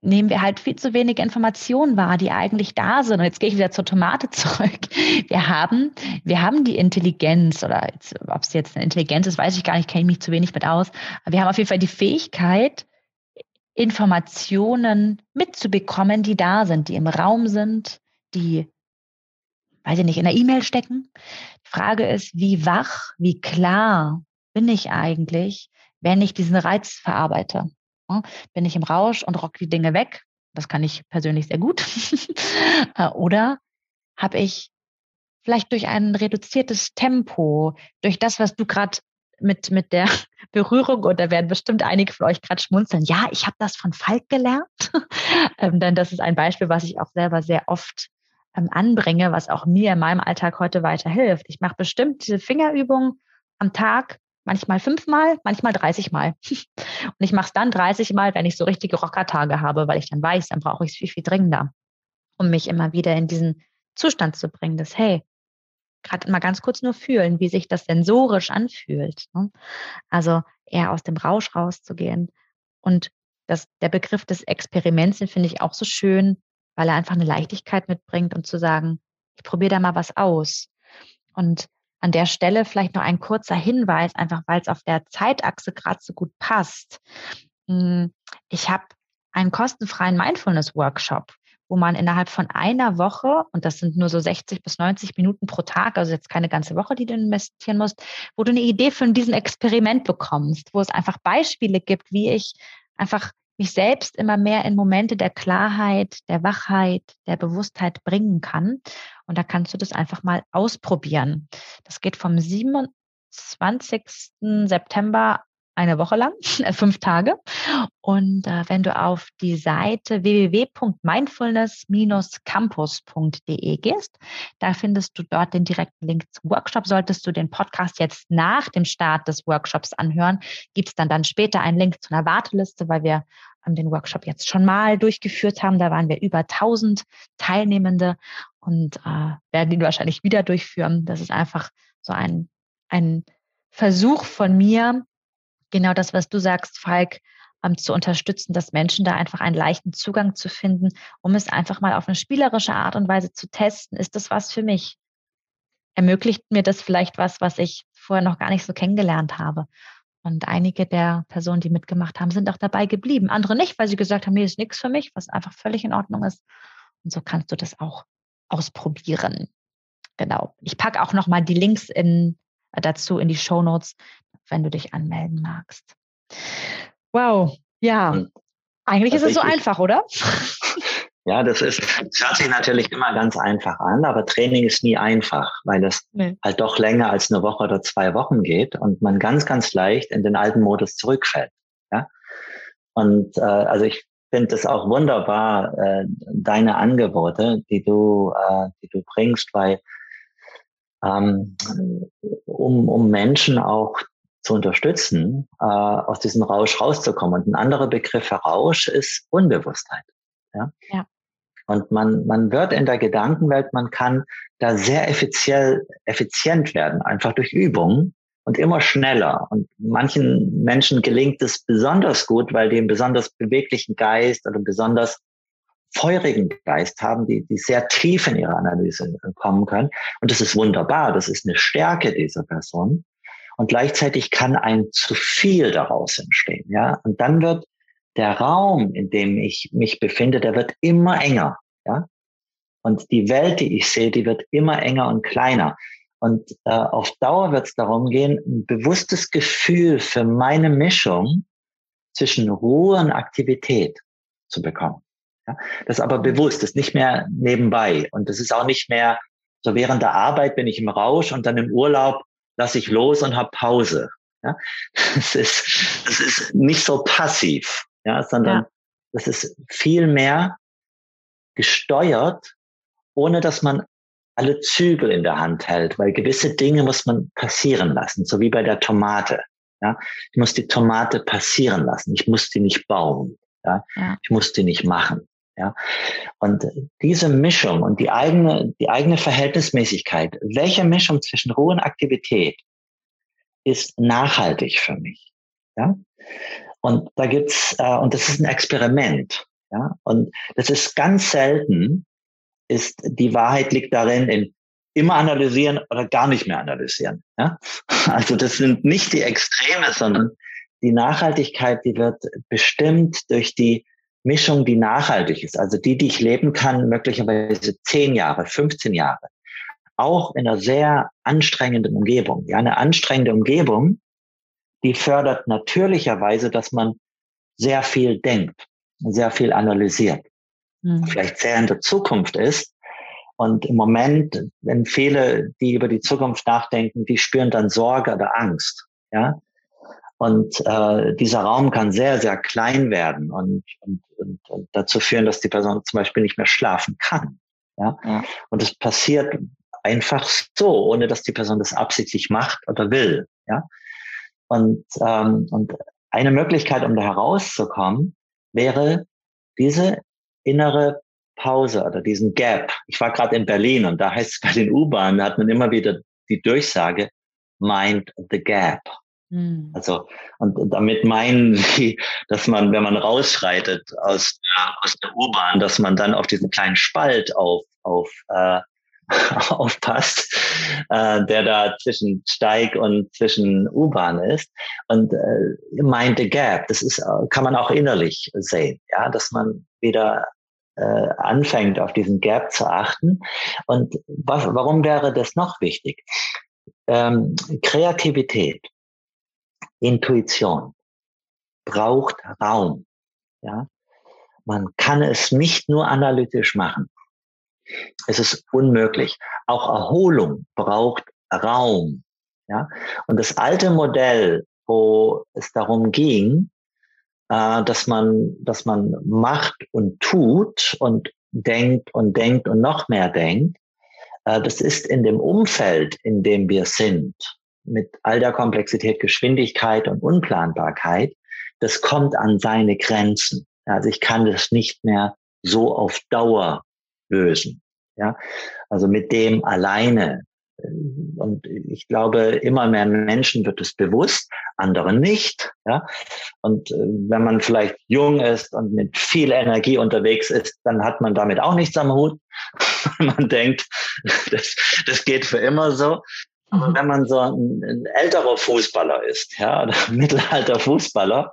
nehmen wir halt viel zu wenig Informationen wahr, die eigentlich da sind. Und jetzt gehe ich wieder zur Tomate zurück. Wir haben, wir haben die Intelligenz oder ob es jetzt eine Intelligenz ist, weiß ich gar nicht, kenne ich mich zu wenig mit aus. Aber wir haben auf jeden Fall die Fähigkeit, Informationen mitzubekommen, die da sind, die im Raum sind, die, weiß ich nicht, in der E-Mail stecken. Die Frage ist, wie wach, wie klar bin ich eigentlich, wenn ich diesen Reiz verarbeite? Bin ich im Rausch und rock die Dinge weg? Das kann ich persönlich sehr gut. Äh, oder habe ich vielleicht durch ein reduziertes Tempo, durch das, was du gerade mit, mit der Berührung, und da werden bestimmt einige von euch gerade schmunzeln, ja, ich habe das von Falk gelernt. ähm, denn das ist ein Beispiel, was ich auch selber sehr oft anbringe, was auch mir in meinem Alltag heute weiterhilft. Ich mache bestimmt diese Fingerübung am Tag, manchmal fünfmal, manchmal 30 Mal. Und ich mache es dann 30 Mal, wenn ich so richtige Rockertage habe, weil ich dann weiß, dann brauche ich es viel, viel dringender, um mich immer wieder in diesen Zustand zu bringen, dass, hey, gerade mal ganz kurz nur fühlen, wie sich das sensorisch anfühlt. Ne? Also eher aus dem Rausch rauszugehen. Und das, der Begriff des Experiments, den finde ich auch so schön, weil er einfach eine Leichtigkeit mitbringt und zu sagen, ich probiere da mal was aus. Und an der Stelle vielleicht noch ein kurzer Hinweis, einfach weil es auf der Zeitachse gerade so gut passt. Hm, ich habe einen kostenfreien Mindfulness-Workshop wo man innerhalb von einer Woche, und das sind nur so 60 bis 90 Minuten pro Tag, also jetzt keine ganze Woche, die du investieren musst, wo du eine Idee von diesem Experiment bekommst, wo es einfach Beispiele gibt, wie ich einfach mich selbst immer mehr in Momente der Klarheit, der Wachheit, der Bewusstheit bringen kann. Und da kannst du das einfach mal ausprobieren. Das geht vom 27. September eine Woche lang, äh, fünf Tage. Und äh, wenn du auf die Seite www.mindfulness-campus.de gehst, da findest du dort den direkten Link zum Workshop. Solltest du den Podcast jetzt nach dem Start des Workshops anhören, gibt es dann, dann später einen Link zu einer Warteliste, weil wir den Workshop jetzt schon mal durchgeführt haben. Da waren wir über 1000 Teilnehmende und äh, werden ihn wahrscheinlich wieder durchführen. Das ist einfach so ein, ein Versuch von mir, genau das, was du sagst, Falk, ähm, zu unterstützen, dass Menschen da einfach einen leichten Zugang zu finden, um es einfach mal auf eine spielerische Art und Weise zu testen. Ist das was für mich? Ermöglicht mir das vielleicht was, was ich vorher noch gar nicht so kennengelernt habe? Und einige der Personen, die mitgemacht haben, sind auch dabei geblieben. Andere nicht, weil sie gesagt haben, nee, ist nichts für mich, was einfach völlig in Ordnung ist. Und so kannst du das auch ausprobieren. Genau. Ich packe auch nochmal die Links in, äh, dazu in die Show Notes, wenn du dich anmelden magst. Wow, ja. Eigentlich ist es so einfach, oder? Ja, das ist, das hört sich natürlich immer ganz einfach an, aber Training ist nie einfach, weil es nee. halt doch länger als eine Woche oder zwei Wochen geht und man ganz, ganz leicht in den alten Modus zurückfällt. Ja? Und äh, also ich finde es auch wunderbar, äh, deine Angebote, die du, äh, die du bringst, weil ähm, um, um Menschen auch zu unterstützen, äh, aus diesem Rausch rauszukommen. Und ein anderer Begriff für Rausch ist Unbewusstheit. Ja? ja. Und man, man wird in der Gedankenwelt, man kann da sehr effizient, effizient werden, einfach durch Übungen und immer schneller. Und manchen Menschen gelingt es besonders gut, weil die einen besonders beweglichen Geist oder besonders feurigen Geist haben, die, die sehr tief in ihre Analyse kommen können. Und das ist wunderbar. Das ist eine Stärke dieser Person und gleichzeitig kann ein zu viel daraus entstehen. Ja, und dann wird der Raum, in dem ich mich befinde, der wird immer enger. Ja, und die Welt, die ich sehe, die wird immer enger und kleiner. Und äh, auf Dauer wird es darum gehen, ein bewusstes Gefühl für meine Mischung zwischen Ruhe und Aktivität zu bekommen. Ja? Das ist aber bewusst, das ist nicht mehr nebenbei. Und das ist auch nicht mehr so während der Arbeit bin ich im Rausch und dann im Urlaub lasse ich los und habe Pause. Ja? Das, ist, das ist nicht so passiv, ja, sondern ja. das ist viel mehr gesteuert, ohne dass man alle Zügel in der Hand hält, weil gewisse Dinge muss man passieren lassen, so wie bei der Tomate. Ja, ich muss die Tomate passieren lassen. Ich muss die nicht bauen. Ja, ja. ich muss die nicht machen. Ja, und diese Mischung und die eigene, die eigene Verhältnismäßigkeit, welche Mischung zwischen Ruhe und Aktivität ist nachhaltig für mich? Ja, und da gibt's, äh, und das ist ein Experiment. Ja, und das ist ganz selten, ist die Wahrheit liegt darin, in immer analysieren oder gar nicht mehr analysieren. Ja? Also das sind nicht die Extreme, sondern die Nachhaltigkeit, die wird bestimmt durch die Mischung, die nachhaltig ist, also die, die ich leben kann, möglicherweise zehn Jahre, 15 Jahre, auch in einer sehr anstrengenden Umgebung. Ja, eine anstrengende Umgebung, die fördert natürlicherweise, dass man sehr viel denkt, sehr viel analysiert. Mhm. Vielleicht sehr in der Zukunft ist, Und im Moment, wenn viele, die über die Zukunft nachdenken, die spüren dann Sorge oder Angst. Ja, und äh, dieser Raum kann sehr, sehr klein werden und, und, und, und dazu führen, dass die Person zum Beispiel nicht mehr schlafen kann. Ja? ja. Und es passiert einfach so, ohne dass die Person das absichtlich macht oder will. Ja. Und, ähm, und eine Möglichkeit, um da herauszukommen, wäre diese innere Pause oder diesen Gap. Ich war gerade in Berlin und da heißt es bei den U-Bahnen, da hat man immer wieder die Durchsage, mind the gap. Mhm. Also, und damit meinen sie, dass man, wenn man rausschreitet aus der, aus der U-Bahn, dass man dann auf diesen kleinen Spalt auf, auf äh, aufpasst, äh, der da zwischen Steig und zwischen U-Bahn ist. Und äh, Mind the Gap, das ist, kann man auch innerlich sehen, ja, dass man wieder äh, anfängt, auf diesen Gap zu achten. Und was, warum wäre das noch wichtig? Ähm, Kreativität, Intuition braucht Raum. Ja, man kann es nicht nur analytisch machen. Es ist unmöglich. Auch Erholung braucht Raum. Ja? Und das alte Modell, wo es darum ging, äh, dass man, dass man macht und tut und denkt und denkt und noch mehr denkt, äh, das ist in dem Umfeld, in dem wir sind, mit all der Komplexität, Geschwindigkeit und Unplanbarkeit, das kommt an seine Grenzen. Also ich kann das nicht mehr so auf Dauer lösen. Ja, also mit dem alleine. Und ich glaube, immer mehr Menschen wird es bewusst, anderen nicht. Ja, und äh, wenn man vielleicht jung ist und mit viel Energie unterwegs ist, dann hat man damit auch nichts am Hut. man denkt, das, das geht für immer so. Aber mhm. wenn man so ein, ein älterer Fußballer ist, ja, oder mittelalter Fußballer,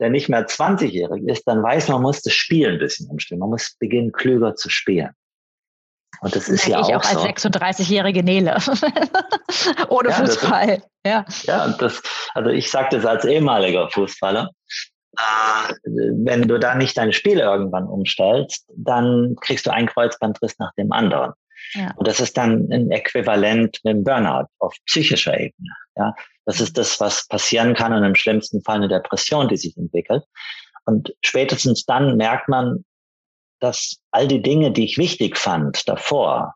der nicht mehr 20-jährig ist, dann weiß man, man muss das Spiel ein bisschen umstellen. Man muss beginnen, klüger zu spielen. Und das ist ja, ja auch, auch als 36-jährige Nele. Ohne ja, Fußball. Ist, ja. ja, das, also ich sage das als ehemaliger Fußballer. Äh, wenn du da nicht dein Spiel irgendwann umstellst, dann kriegst du einen Kreuzbandriss nach dem anderen. Ja. Und das ist dann ein Äquivalent mit dem Burnout auf psychischer Ebene. Ja, das ist das, was passieren kann und im schlimmsten Fall eine Depression, die sich entwickelt. Und spätestens dann merkt man, dass all die Dinge, die ich wichtig fand davor,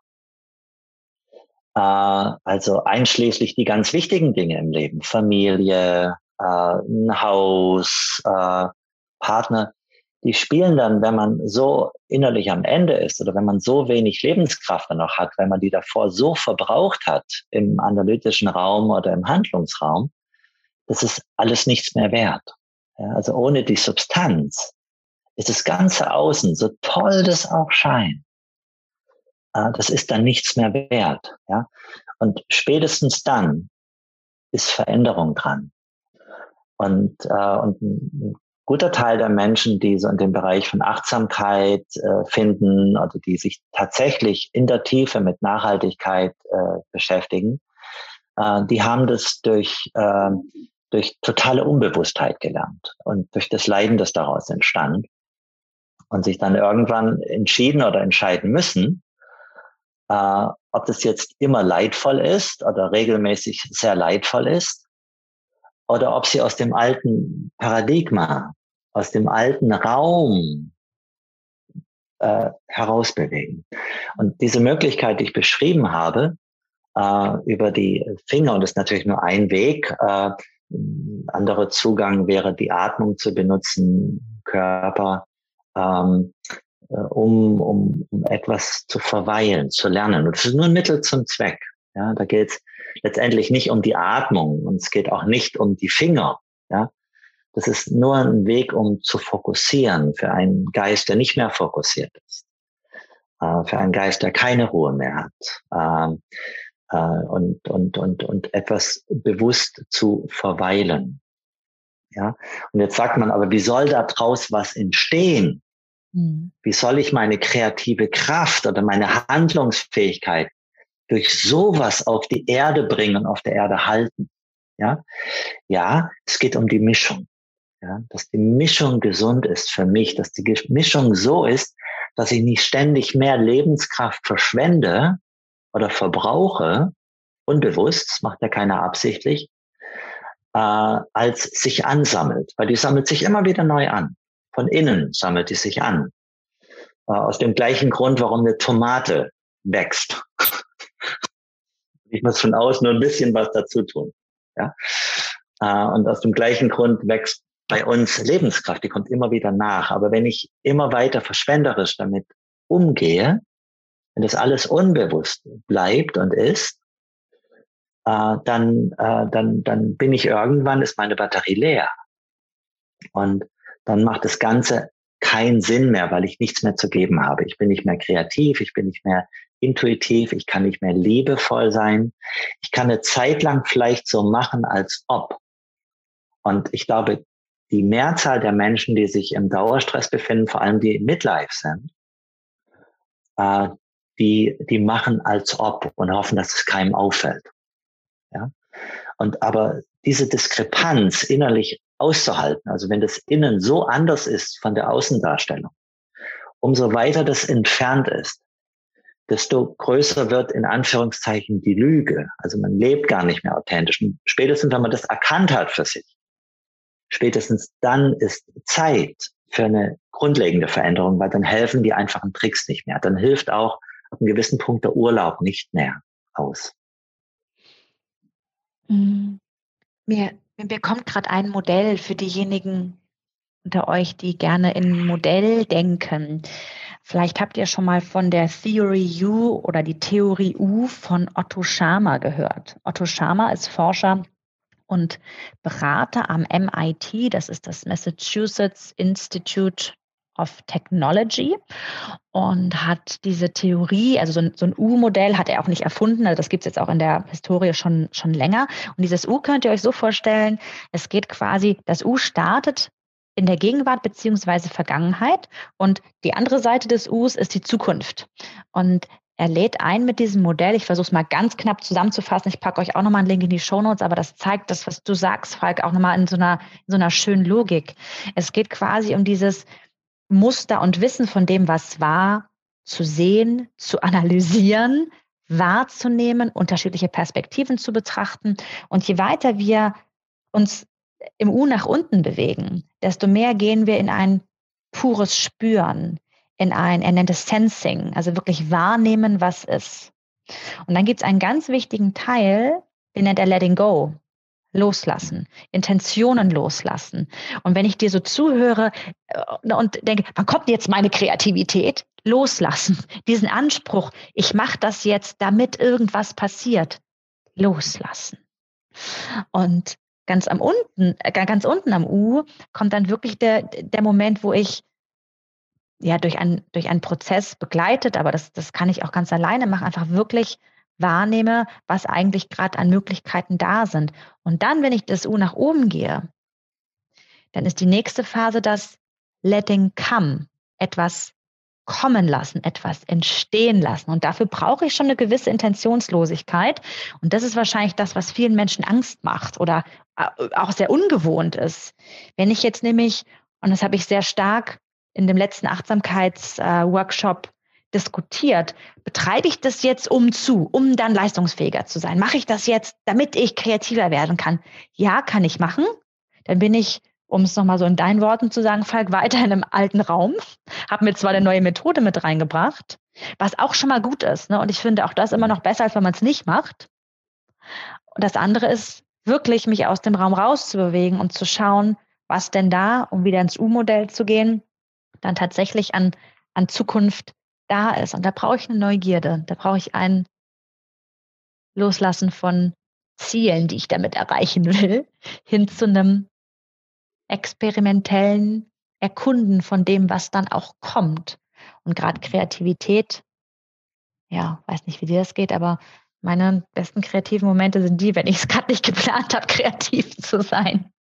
äh, also einschließlich die ganz wichtigen Dinge im Leben, Familie, äh, ein Haus, äh, Partner, die spielen dann, wenn man so innerlich am Ende ist oder wenn man so wenig Lebenskraft noch hat, weil man die davor so verbraucht hat im analytischen Raum oder im Handlungsraum, das ist alles nichts mehr wert. Ja, also ohne die Substanz ist das ganze Außen, so toll das auch scheint, das ist dann nichts mehr wert. Ja? Und spätestens dann ist Veränderung dran. Und, äh, und ein guter Teil der Menschen, die so in dem Bereich von Achtsamkeit äh, finden oder die sich tatsächlich in der Tiefe mit Nachhaltigkeit äh, beschäftigen, äh, die haben das durch, äh, durch totale Unbewusstheit gelernt und durch das Leiden, das daraus entstand und sich dann irgendwann entschieden oder entscheiden müssen, äh, ob das jetzt immer leidvoll ist oder regelmäßig sehr leidvoll ist oder ob sie aus dem alten Paradigma, aus dem alten Raum äh, herausbewegen. Und diese Möglichkeit, die ich beschrieben habe, äh, über die Finger, und das ist natürlich nur ein Weg, äh, anderer Zugang wäre, die Atmung zu benutzen, Körper, ähm, äh, um, um, um etwas zu verweilen, zu lernen. Und es ist nur ein Mittel zum Zweck. Ja, da geht es letztendlich nicht um die Atmung und es geht auch nicht um die Finger. Ja, das ist nur ein Weg, um zu fokussieren für einen Geist, der nicht mehr fokussiert ist, äh, für einen Geist, der keine Ruhe mehr hat. Ähm, äh, und, und, und, und etwas bewusst zu verweilen. Ja, und jetzt sagt man, aber wie soll da draus was entstehen? Mhm. Wie soll ich meine kreative Kraft oder meine Handlungsfähigkeit durch sowas auf die Erde bringen, auf der Erde halten? Ja, ja, es geht um die Mischung. Ja, dass die Mischung gesund ist für mich, dass die Mischung so ist, dass ich nicht ständig mehr Lebenskraft verschwende oder verbrauche, unbewusst, das macht ja keiner absichtlich, äh, als sich ansammelt, weil die sammelt sich immer wieder neu an. Von innen sammelt die sich an. Äh, aus dem gleichen Grund, warum eine Tomate wächst. ich muss von außen nur ein bisschen was dazu tun. Ja? Äh, und aus dem gleichen Grund wächst bei uns Lebenskraft, die kommt immer wieder nach. Aber wenn ich immer weiter verschwenderisch damit umgehe, wenn das alles unbewusst bleibt und ist, äh, dann, äh, dann, dann bin ich irgendwann, ist meine Batterie leer. Und dann macht das Ganze keinen Sinn mehr, weil ich nichts mehr zu geben habe. Ich bin nicht mehr kreativ, ich bin nicht mehr intuitiv, ich kann nicht mehr liebevoll sein. Ich kann eine Zeit lang vielleicht so machen, als ob. Und ich glaube, die Mehrzahl der Menschen, die sich im Dauerstress befinden, vor allem die Midlife sind, äh, die, die machen als ob und hoffen, dass es keinem auffällt. Ja? Und aber diese Diskrepanz innerlich auszuhalten, also wenn das Innen so anders ist von der Außendarstellung, umso weiter das entfernt ist, desto größer wird in Anführungszeichen die Lüge. Also man lebt gar nicht mehr authentisch. Und spätestens, wenn man das erkannt hat für sich, spätestens dann ist Zeit für eine grundlegende Veränderung, weil dann helfen die einfachen Tricks nicht mehr. Dann hilft auch ab einem gewissen Punkt der Urlaub nicht mehr aus. Mhm. Mir, mir kommt gerade ein Modell für diejenigen unter euch, die gerne in Modell denken. Vielleicht habt ihr schon mal von der Theory U oder die Theorie U von Otto Schama gehört. Otto Schama ist Forscher und Berater am MIT, das ist das Massachusetts Institute of Technology und hat diese Theorie, also so ein, so ein U-Modell hat er auch nicht erfunden, also das gibt es jetzt auch in der Historie schon, schon länger. Und dieses U könnt ihr euch so vorstellen, es geht quasi, das U startet in der Gegenwart beziehungsweise Vergangenheit und die andere Seite des Us ist die Zukunft. Und er lädt ein mit diesem Modell. Ich versuche es mal ganz knapp zusammenzufassen. Ich packe euch auch nochmal einen Link in die Show Notes, aber das zeigt das, was du sagst, Falk, auch nochmal in so einer, in so einer schönen Logik. Es geht quasi um dieses, Muster und Wissen von dem, was war, zu sehen, zu analysieren, wahrzunehmen, unterschiedliche Perspektiven zu betrachten. Und je weiter wir uns im U nach unten bewegen, desto mehr gehen wir in ein pures Spüren, in ein, er nennt es Sensing, also wirklich wahrnehmen, was ist. Und dann gibt es einen ganz wichtigen Teil, den nennt er Letting Go loslassen, Intentionen loslassen. Und wenn ich dir so zuhöre äh, und denke, wann kommt jetzt meine Kreativität? Loslassen, diesen Anspruch, ich mache das jetzt, damit irgendwas passiert. Loslassen. Und ganz am unten, äh, ganz unten am U kommt dann wirklich der, der Moment, wo ich ja durch, ein, durch einen Prozess begleitet, aber das, das kann ich auch ganz alleine machen, einfach wirklich wahrnehme, was eigentlich gerade an Möglichkeiten da sind. Und dann, wenn ich das U nach oben gehe, dann ist die nächste Phase das Letting Come, etwas kommen lassen, etwas entstehen lassen. Und dafür brauche ich schon eine gewisse Intentionslosigkeit. Und das ist wahrscheinlich das, was vielen Menschen Angst macht oder äh, auch sehr ungewohnt ist. Wenn ich jetzt nämlich, und das habe ich sehr stark in dem letzten Achtsamkeitsworkshop diskutiert. Betreibe ich das jetzt um zu, um dann leistungsfähiger zu sein? Mache ich das jetzt, damit ich kreativer werden kann? Ja, kann ich machen. Dann bin ich, um es nochmal so in deinen Worten zu sagen, Falk, weiter in einem alten Raum, habe mir zwar eine neue Methode mit reingebracht, was auch schon mal gut ist. Ne? Und ich finde auch das immer noch besser, als wenn man es nicht macht. Und das andere ist, wirklich mich aus dem Raum rauszubewegen und zu schauen, was denn da, um wieder ins U-Modell zu gehen, dann tatsächlich an, an Zukunft da ist. Und da brauche ich eine Neugierde, da brauche ich ein Loslassen von Zielen, die ich damit erreichen will, hin zu einem experimentellen Erkunden von dem, was dann auch kommt. Und gerade Kreativität, ja, weiß nicht, wie dir das geht, aber meine besten kreativen Momente sind die, wenn ich es gerade nicht geplant habe, kreativ zu sein.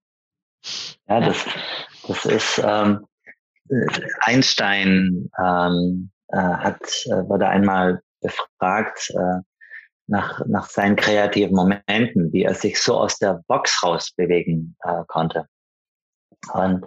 Ja, das, das ist ähm, Einstein ähm, äh, hat, äh, wurde einmal befragt äh, nach, nach seinen kreativen Momenten, wie er sich so aus der Box rausbewegen äh, konnte. Und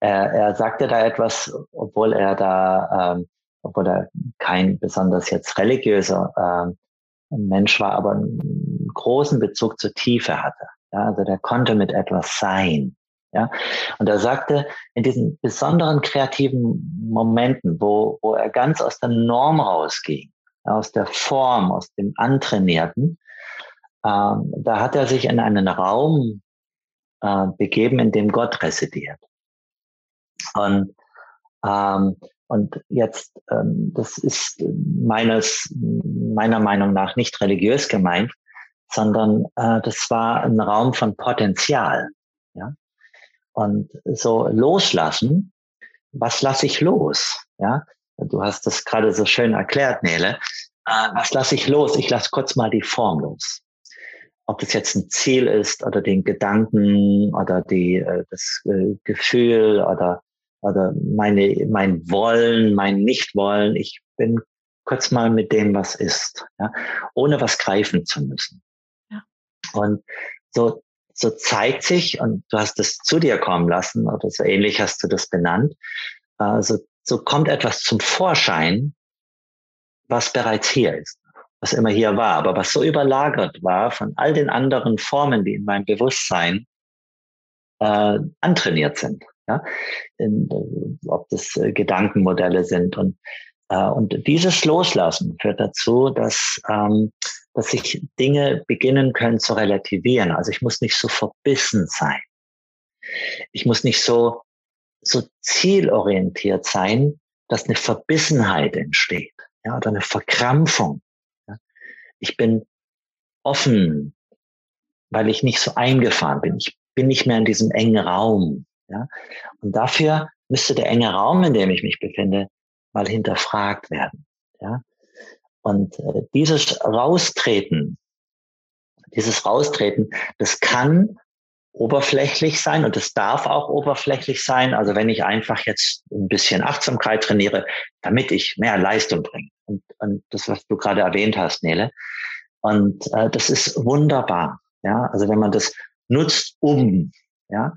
er, er sagte da etwas, obwohl er da ähm, obwohl er kein besonders jetzt religiöser äh, Mensch war, aber einen großen Bezug zur Tiefe hatte. Ja, also der konnte mit etwas sein. Ja, und er sagte, in diesen besonderen kreativen Momenten, wo, wo er ganz aus der Norm rausging, aus der Form, aus dem Antrainierten, ähm, da hat er sich in einen Raum äh, begeben, in dem Gott residiert. Und, ähm, und jetzt, ähm, das ist meines, meiner Meinung nach nicht religiös gemeint, sondern äh, das war ein Raum von Potenzial. Ja? Und so loslassen, was lasse ich los? Ja, du hast das gerade so schön erklärt, Nele. Äh, was lasse ich los? Ich lasse kurz mal die Form los. Ob das jetzt ein Ziel ist oder den Gedanken oder die, äh, das äh, Gefühl oder, oder meine, mein Wollen, mein Nichtwollen. Ich bin kurz mal mit dem, was ist, ja, ohne was greifen zu müssen. Ja. Und so so zeigt sich, und du hast es zu dir kommen lassen, oder so ähnlich hast du das benannt, also so kommt etwas zum Vorschein, was bereits hier ist, was immer hier war, aber was so überlagert war von all den anderen Formen, die in meinem Bewusstsein äh, antrainiert sind. Ja? In, ob das äh, Gedankenmodelle sind. Und, äh, und dieses Loslassen führt dazu, dass ähm, dass sich Dinge beginnen können zu relativieren. Also ich muss nicht so verbissen sein. Ich muss nicht so, so zielorientiert sein, dass eine Verbissenheit entsteht, ja, oder eine Verkrampfung. Ja. Ich bin offen, weil ich nicht so eingefahren bin. Ich bin nicht mehr in diesem engen Raum, ja. Und dafür müsste der enge Raum, in dem ich mich befinde, mal hinterfragt werden, ja. Und äh, dieses Raustreten, dieses Raustreten, das kann oberflächlich sein und es darf auch oberflächlich sein. Also wenn ich einfach jetzt ein bisschen Achtsamkeit trainiere, damit ich mehr Leistung bringe. Und, und das, was du gerade erwähnt hast, Nele. Und äh, das ist wunderbar. Ja, also wenn man das nutzt, um, ja,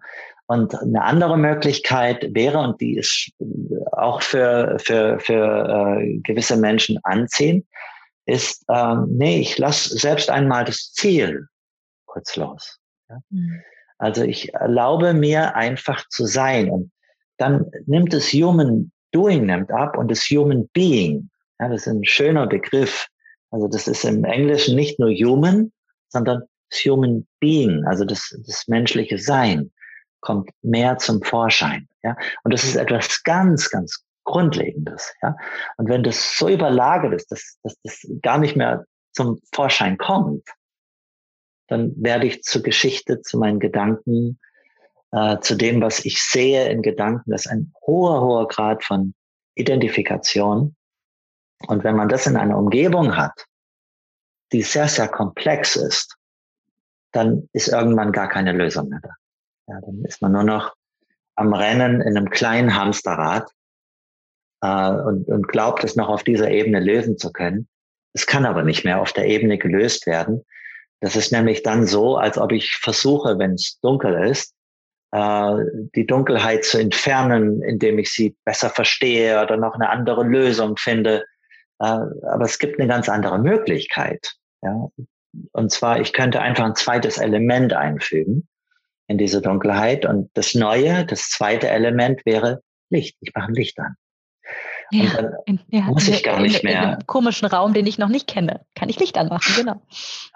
und eine andere Möglichkeit wäre, und die ist auch für, für, für äh, gewisse Menschen anziehen, ist, ähm, nee, ich lasse selbst einmal das Ziel kurz los. Ja? Mhm. Also ich erlaube mir einfach zu sein und dann nimmt es Human Doing nimmt ab und das Human Being. Ja, das ist ein schöner Begriff. Also das ist im Englischen nicht nur Human, sondern das Human Being, also das, das menschliche Sein kommt mehr zum Vorschein. Ja? Und das ist etwas ganz, ganz Grundlegendes. Ja? Und wenn das so überlagert ist, dass, dass das gar nicht mehr zum Vorschein kommt, dann werde ich zur Geschichte, zu meinen Gedanken, äh, zu dem, was ich sehe in Gedanken. Das ist ein hoher, hoher Grad von Identifikation. Und wenn man das in einer Umgebung hat, die sehr, sehr komplex ist, dann ist irgendwann gar keine Lösung mehr da. Ja, dann ist man nur noch am Rennen in einem kleinen Hamsterrad äh, und, und glaubt, es noch auf dieser Ebene lösen zu können. Es kann aber nicht mehr auf der Ebene gelöst werden. Das ist nämlich dann so, als ob ich versuche, wenn es dunkel ist, äh, die Dunkelheit zu entfernen, indem ich sie besser verstehe oder noch eine andere Lösung finde. Äh, aber es gibt eine ganz andere Möglichkeit. Ja? Und zwar, ich könnte einfach ein zweites Element einfügen in diese Dunkelheit. Und das Neue, das zweite Element wäre Licht. Ich mache ein Licht an. Ja, und dann in, ja, muss ich gar in, nicht mehr. In einem komischen Raum, den ich noch nicht kenne, kann ich Licht anmachen, genau.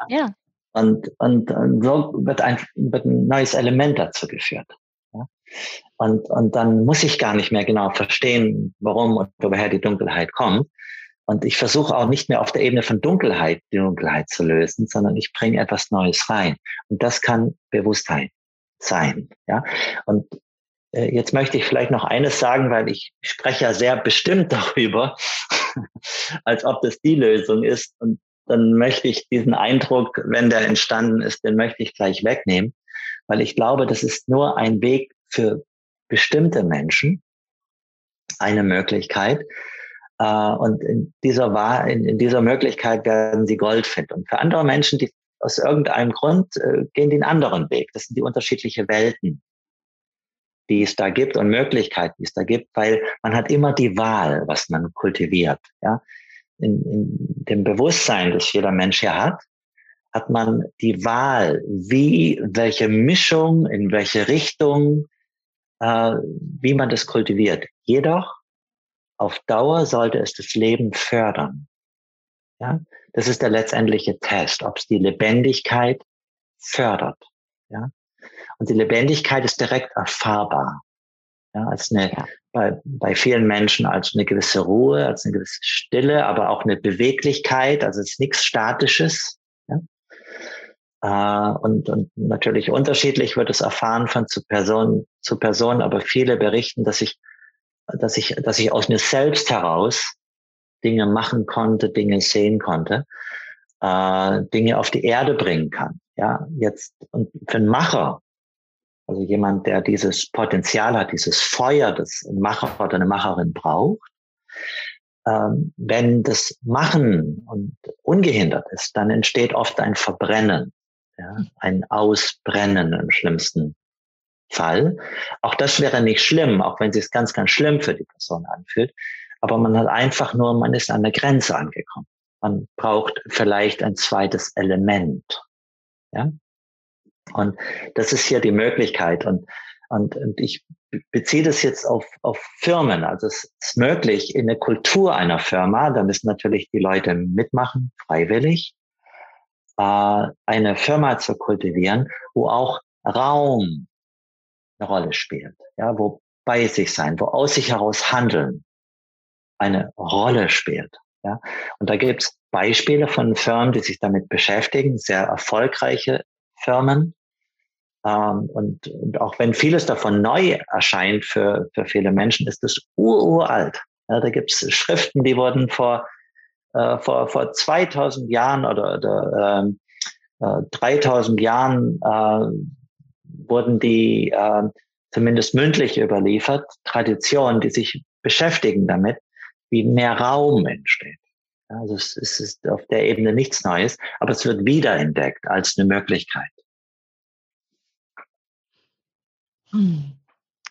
Ja. Und, und, und so wird ein, wird ein neues Element dazu geführt. Ja? Und, und dann muss ich gar nicht mehr genau verstehen, warum und woher die Dunkelheit kommt. Und ich versuche auch nicht mehr auf der Ebene von Dunkelheit die Dunkelheit zu lösen, sondern ich bringe etwas Neues rein. Und das kann Bewusstheit sein. Ja? Und äh, jetzt möchte ich vielleicht noch eines sagen, weil ich spreche ja sehr bestimmt darüber, als ob das die Lösung ist. Und dann möchte ich diesen Eindruck, wenn der entstanden ist, den möchte ich gleich wegnehmen, weil ich glaube, das ist nur ein Weg für bestimmte Menschen, eine Möglichkeit. Äh, und in dieser, in dieser Möglichkeit werden sie Gold finden. Und für andere Menschen, die aus irgendeinem Grund äh, gehen einen anderen Weg. Das sind die unterschiedlichen Welten. die es da gibt und Möglichkeiten, die es da gibt, weil man hat immer die Wahl, was man kultiviert. Ja? In, in dem Bewusstsein, das jeder Mensch hier hat, hat man die Wahl, wie, welche Mischung, in welche Richtung, äh, wie man das kultiviert. Jedoch, auf Dauer sollte es das Leben fördern. Ja? Das ist der letztendliche Test, ob es die Lebendigkeit fördert. Ja? Und die Lebendigkeit ist direkt erfahrbar. Ja, als eine, ja. bei, bei vielen Menschen als eine gewisse Ruhe, als eine gewisse Stille, aber auch eine Beweglichkeit, also es ist nichts Statisches. Ja? Äh, und, und natürlich unterschiedlich wird es erfahren von zu Person zu Person, aber viele berichten, dass ich, dass ich, dass ich aus mir selbst heraus Dinge machen konnte, Dinge sehen konnte, äh, Dinge auf die Erde bringen kann. Ja, jetzt und für einen Macher, also jemand, der dieses Potenzial hat, dieses Feuer, das ein Macher oder eine Macherin braucht, ähm, wenn das Machen und ungehindert ist, dann entsteht oft ein Verbrennen, ja, ein Ausbrennen im schlimmsten Fall. Auch das wäre nicht schlimm, auch wenn es sich ganz, ganz schlimm für die Person anfühlt. Aber man hat einfach nur, man ist an der Grenze angekommen. Man braucht vielleicht ein zweites Element. Ja? Und das ist hier die Möglichkeit. Und, und, und ich beziehe das jetzt auf, auf Firmen. Also es ist möglich in der Kultur einer Firma, da müssen natürlich die Leute mitmachen, freiwillig, äh, eine Firma zu kultivieren, wo auch Raum eine Rolle spielt, ja, wo bei sich sein, wo aus sich heraus handeln eine Rolle spielt. Ja, und da gibt es Beispiele von Firmen, die sich damit beschäftigen, sehr erfolgreiche Firmen. Ähm, und, und auch wenn vieles davon neu erscheint für, für viele Menschen, ist es uralt. Ja, da gibt es Schriften, die wurden vor, äh, vor, vor 2000 Jahren oder, oder ähm, äh, 3000 Jahren äh, wurden die äh, zumindest mündlich überliefert, Traditionen, die sich beschäftigen damit, wie mehr Raum entsteht. Also es, ist auf der Ebene nichts Neues, aber es wird wiederentdeckt als eine Möglichkeit. Hm.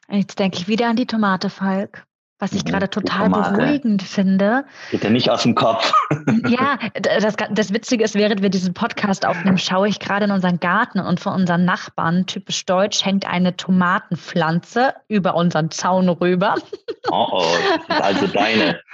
Jetzt denke ich wieder an die Tomate, Falk was ich mhm, gerade total beruhigend finde. Geht ja nicht aus dem Kopf. ja, das, das Witzige ist, während wir diesen Podcast aufnehmen, schaue ich gerade in unseren Garten und von unseren Nachbarn, typisch deutsch, hängt eine Tomatenpflanze über unseren Zaun rüber. Oh, oh also deine.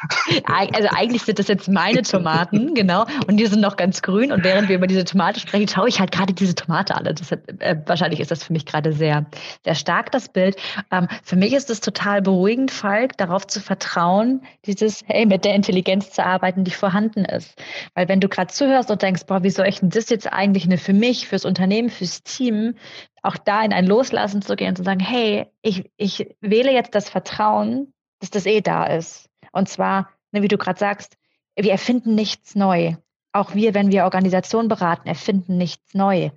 Also eigentlich sind das jetzt meine Tomaten, genau. Und die sind noch ganz grün. Und während wir über diese Tomate sprechen, schaue ich halt gerade diese Tomate an. Deshalb, äh, wahrscheinlich ist das für mich gerade sehr, sehr stark, das Bild. Ähm, für mich ist es total beruhigend, Falk, darauf darauf zu vertrauen, dieses, hey, mit der Intelligenz zu arbeiten, die vorhanden ist. Weil wenn du gerade zuhörst und denkst, boah, wie soll ich denn das jetzt eigentlich eine für mich, fürs Unternehmen, fürs Team, auch da in ein Loslassen zu gehen und zu sagen, hey, ich, ich wähle jetzt das Vertrauen, dass das eh da ist. Und zwar, ne, wie du gerade sagst, wir erfinden nichts neu. Auch wir, wenn wir Organisationen beraten, erfinden nichts neu.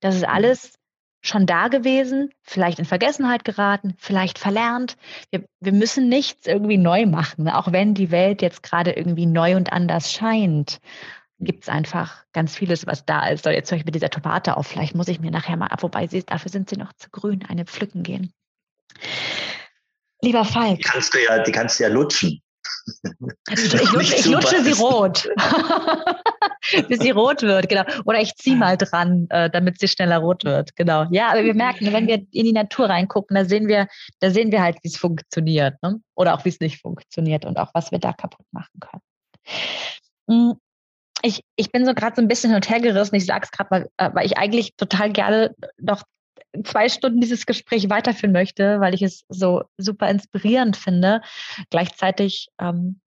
Das ist alles schon da gewesen, vielleicht in Vergessenheit geraten, vielleicht verlernt. Wir, wir müssen nichts irgendwie neu machen, auch wenn die Welt jetzt gerade irgendwie neu und anders scheint. Gibt es einfach ganz vieles, was da ist. So, jetzt höre ich mit dieser Tomate auf. Vielleicht muss ich mir nachher mal, wobei sie, dafür sind sie noch zu grün, eine pflücken gehen. Lieber Falk. Die kannst du ja, die kannst du ja lutschen. Ich, lutsche, ich lutsche sie rot. Bis sie rot wird, genau. Oder ich ziehe mal dran, äh, damit sie schneller rot wird. Genau. Ja, aber wir merken, wenn wir in die Natur reingucken, da sehen wir, da sehen wir halt, wie es funktioniert. Ne? Oder auch wie es nicht funktioniert und auch was wir da kaputt machen können. Hm, ich, ich bin so gerade so ein bisschen hin und her gerissen. Ich sage es gerade, weil, äh, weil ich eigentlich total gerne noch zwei Stunden dieses Gespräch weiterführen möchte, weil ich es so super inspirierend finde. Gleichzeitig ähm,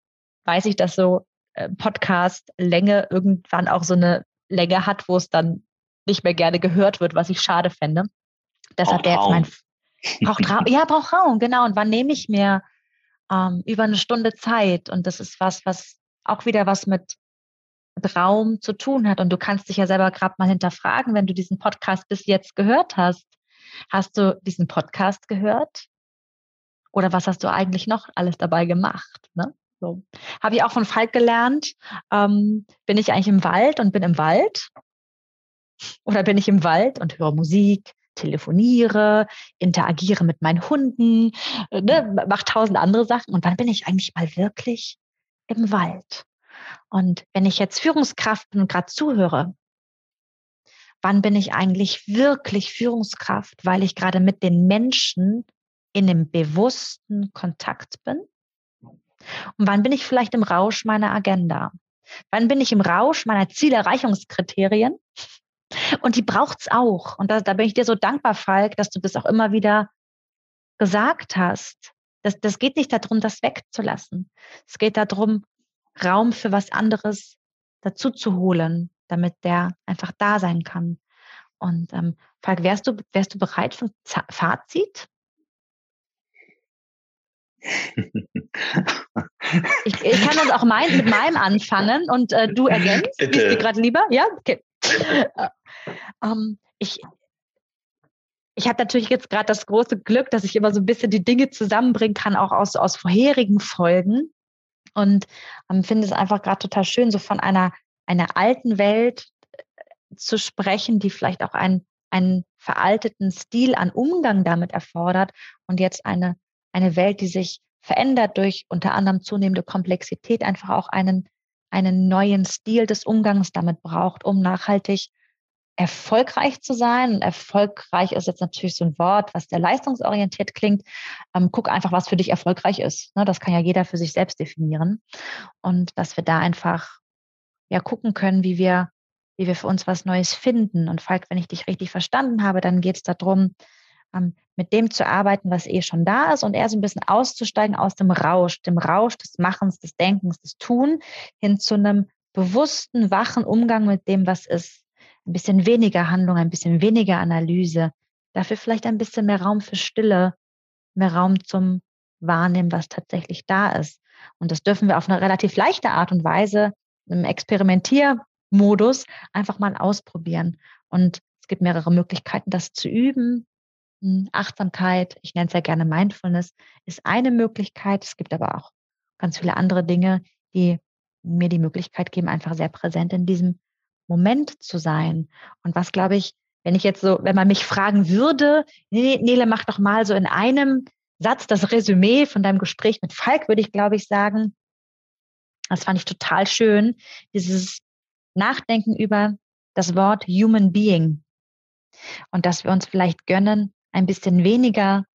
weiß ich, dass so äh, Podcast-Länge irgendwann auch so eine Länge hat, wo es dann nicht mehr gerne gehört wird, was ich schade fände. Deshalb wäre jetzt mein braucht Raum. Ja, braucht Raum, genau. Und wann nehme ich mir ähm, über eine Stunde Zeit? Und das ist was, was auch wieder was mit Raum zu tun hat. Und du kannst dich ja selber gerade mal hinterfragen, wenn du diesen Podcast bis jetzt gehört hast. Hast du diesen Podcast gehört? Oder was hast du eigentlich noch alles dabei gemacht? Ne? So. Habe ich auch von Falk gelernt. Ähm, bin ich eigentlich im Wald und bin im Wald? Oder bin ich im Wald und höre Musik, telefoniere, interagiere mit meinen Hunden, äh, ne, mache tausend andere Sachen. Und wann bin ich eigentlich mal wirklich im Wald? Und wenn ich jetzt Führungskraft bin und gerade zuhöre, wann bin ich eigentlich wirklich Führungskraft, weil ich gerade mit den Menschen in einem bewussten Kontakt bin? Und wann bin ich vielleicht im Rausch meiner Agenda? Wann bin ich im Rausch meiner Zielerreichungskriterien? Und die braucht's auch. Und da, da bin ich dir so dankbar, Falk, dass du das auch immer wieder gesagt hast. Das, das geht nicht darum, das wegzulassen. Es geht darum, Raum für was anderes dazu zu holen, damit der einfach da sein kann. Und ähm, Falk, wärst du, wärst du bereit für ein Fazit? Ich, ich, kann uns auch mein, mit meinem anfangen und äh, du ergänzt. Bitte. Ist dir gerade lieber? Ja, okay. Äh, ähm, ich ich habe natürlich jetzt gerade das große Glück, dass ich immer so ein bisschen die Dinge zusammenbringen kann, auch aus, aus vorherigen Folgen. Und ähm, finde es einfach gerade total schön, so von einer, einer alten Welt äh, zu sprechen, die vielleicht auch einen, einen veralteten Stil an Umgang damit erfordert und jetzt eine, eine Welt, die sich verändert durch unter anderem zunehmende Komplexität, einfach auch einen, einen neuen Stil des Umgangs damit braucht, um nachhaltig erfolgreich zu sein. Erfolgreich ist jetzt natürlich so ein Wort, was sehr leistungsorientiert klingt. Ähm, guck einfach, was für dich erfolgreich ist. Ne, das kann ja jeder für sich selbst definieren. Und dass wir da einfach ja gucken können, wie wir, wie wir für uns was Neues finden. Und Falk, wenn ich dich richtig verstanden habe, dann geht es darum, ähm, mit dem zu arbeiten, was eh schon da ist und eher so ein bisschen auszusteigen aus dem Rausch, dem Rausch des Machens, des Denkens, des Tun, hin zu einem bewussten, wachen Umgang mit dem, was ist ein bisschen weniger Handlung, ein bisschen weniger Analyse, dafür vielleicht ein bisschen mehr Raum für Stille, mehr Raum zum Wahrnehmen, was tatsächlich da ist. Und das dürfen wir auf eine relativ leichte Art und Weise im Experimentiermodus einfach mal ausprobieren. Und es gibt mehrere Möglichkeiten, das zu üben. Hm, Achtsamkeit, ich nenne es ja gerne Mindfulness, ist eine Möglichkeit. Es gibt aber auch ganz viele andere Dinge, die mir die Möglichkeit geben, einfach sehr präsent in diesem Moment zu sein. Und was glaube ich, wenn ich jetzt so, wenn man mich fragen würde, Nele, mach doch mal so in einem Satz das Resümee von deinem Gespräch mit Falk, würde ich glaube ich sagen, das fand ich total schön, dieses Nachdenken über das Wort Human Being. Und dass wir uns vielleicht gönnen, ein bisschen weniger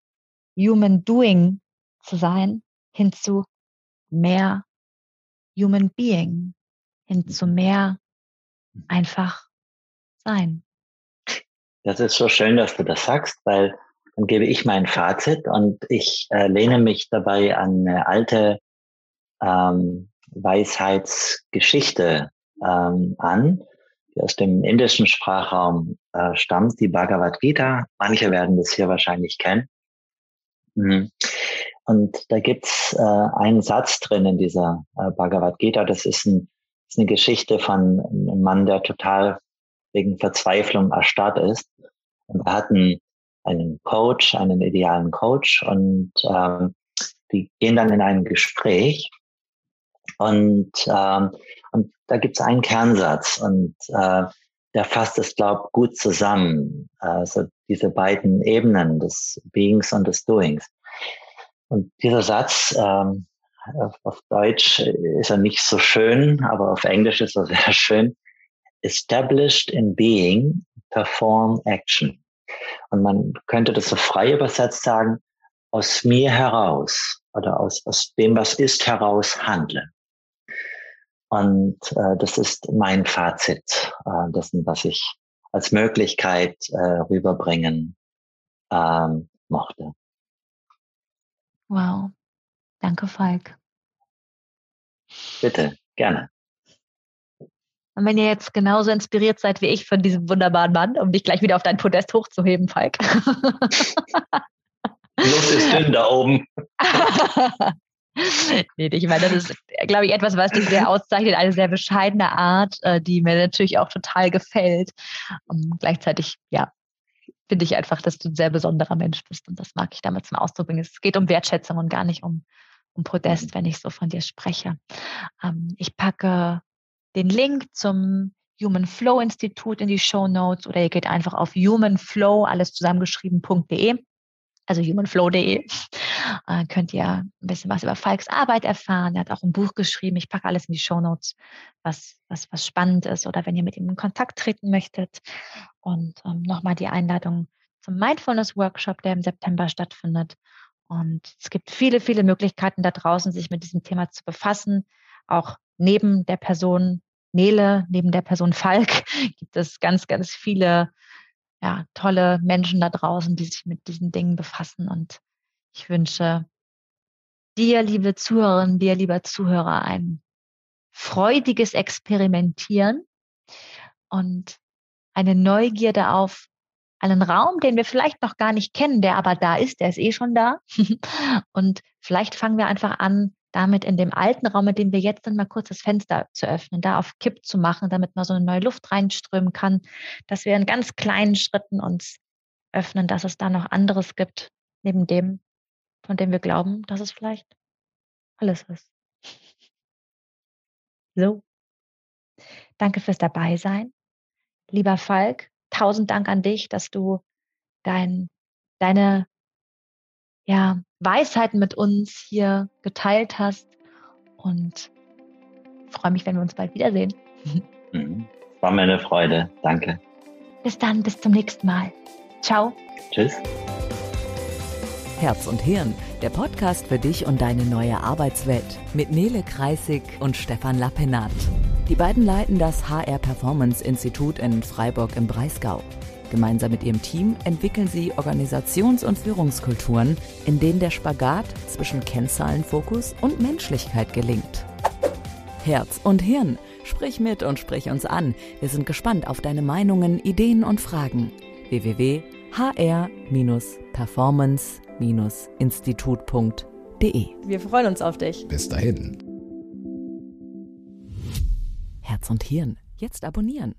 Human Doing zu sein, hin zu mehr Human Being, hin zu mehr einfach sein. Das ist so schön, dass du das sagst, weil dann gebe ich mein Fazit und ich äh, lehne mich dabei an eine alte ähm, Weisheitsgeschichte ähm, an, die aus dem indischen Sprachraum äh, stammt, die Bhagavad Gita. Manche werden das hier wahrscheinlich kennen. Mhm. Und da gibt's äh, einen Satz drin in dieser äh, Bhagavad Gita, das ist ein ist eine Geschichte von einem Mann, der total wegen Verzweiflung erstarrt ist. Und er hat einen, einen Coach, einen idealen Coach und ähm, die gehen dann in ein Gespräch und, ähm, und da gibt es einen Kernsatz und äh, der fasst es, glaube gut zusammen. Also diese beiden Ebenen des Beings und des Doings. Und dieser Satz ähm, auf Deutsch ist er nicht so schön, aber auf Englisch ist er sehr schön. Established in being, perform action. Und man könnte das so frei übersetzt sagen, aus mir heraus oder aus, aus dem, was ist, heraus handeln. Und äh, das ist mein Fazit äh, dessen, was ich als Möglichkeit äh, rüberbringen ähm, mochte. Wow, Danke, Falk. Bitte, gerne. Und wenn ihr jetzt genauso inspiriert seid wie ich von diesem wunderbaren Mann, um dich gleich wieder auf dein Podest hochzuheben, Falk. Luft ist dünn da oben. nee, ich meine, das ist, glaube ich, etwas, was dich sehr auszeichnet, eine sehr bescheidene Art, äh, die mir natürlich auch total gefällt. Und gleichzeitig, ja, finde ich einfach, dass du ein sehr besonderer Mensch bist und das mag ich damit zum Ausdruck bringen. Es geht um Wertschätzung und gar nicht um und Podest, wenn ich so von dir spreche. Ähm, ich packe den Link zum Human Flow Institut in die Show Notes oder ihr geht einfach auf humanflow, alles zusammengeschrieben.de, also humanflow.de. Äh, könnt ihr ein bisschen was über Falks Arbeit erfahren. Er hat auch ein Buch geschrieben. Ich packe alles in die Show Notes, was, was, was spannend ist oder wenn ihr mit ihm in Kontakt treten möchtet. Und ähm, nochmal die Einladung zum Mindfulness Workshop, der im September stattfindet. Und es gibt viele, viele Möglichkeiten da draußen, sich mit diesem Thema zu befassen. Auch neben der Person Nele, neben der Person Falk gibt es ganz, ganz viele ja, tolle Menschen da draußen, die sich mit diesen Dingen befassen. Und ich wünsche dir, liebe Zuhörerinnen, dir, lieber Zuhörer, ein freudiges Experimentieren und eine Neugierde auf einen Raum, den wir vielleicht noch gar nicht kennen, der aber da ist, der ist eh schon da. und vielleicht fangen wir einfach an, damit in dem alten Raum, in dem wir jetzt sind, mal kurz das Fenster zu öffnen, da auf Kipp zu machen, damit mal so eine neue Luft reinströmen kann, dass wir in ganz kleinen Schritten uns öffnen, dass es da noch anderes gibt, neben dem, von dem wir glauben, dass es vielleicht alles ist. So. Danke fürs Dabeisein. Lieber Falk, tausend Dank an dich, dass du dein, deine ja, Weisheiten mit uns hier geteilt hast und freue mich, wenn wir uns bald wiedersehen. Mhm. War mir eine Freude. Danke. Bis dann, bis zum nächsten Mal. Ciao. Tschüss. Herz und Hirn, der Podcast für dich und deine neue Arbeitswelt mit Nele Kreisig und Stefan Lappenat. Die beiden leiten das HR Performance Institut in Freiburg im Breisgau. Gemeinsam mit ihrem Team entwickeln sie Organisations- und Führungskulturen, in denen der Spagat zwischen Kennzahlenfokus und Menschlichkeit gelingt. Herz und Hirn. Sprich mit und sprich uns an. Wir sind gespannt auf deine Meinungen, Ideen und Fragen. www.hr-performance-institut.de Wir freuen uns auf dich. Bis dahin. Herz und Hirn. Jetzt abonnieren.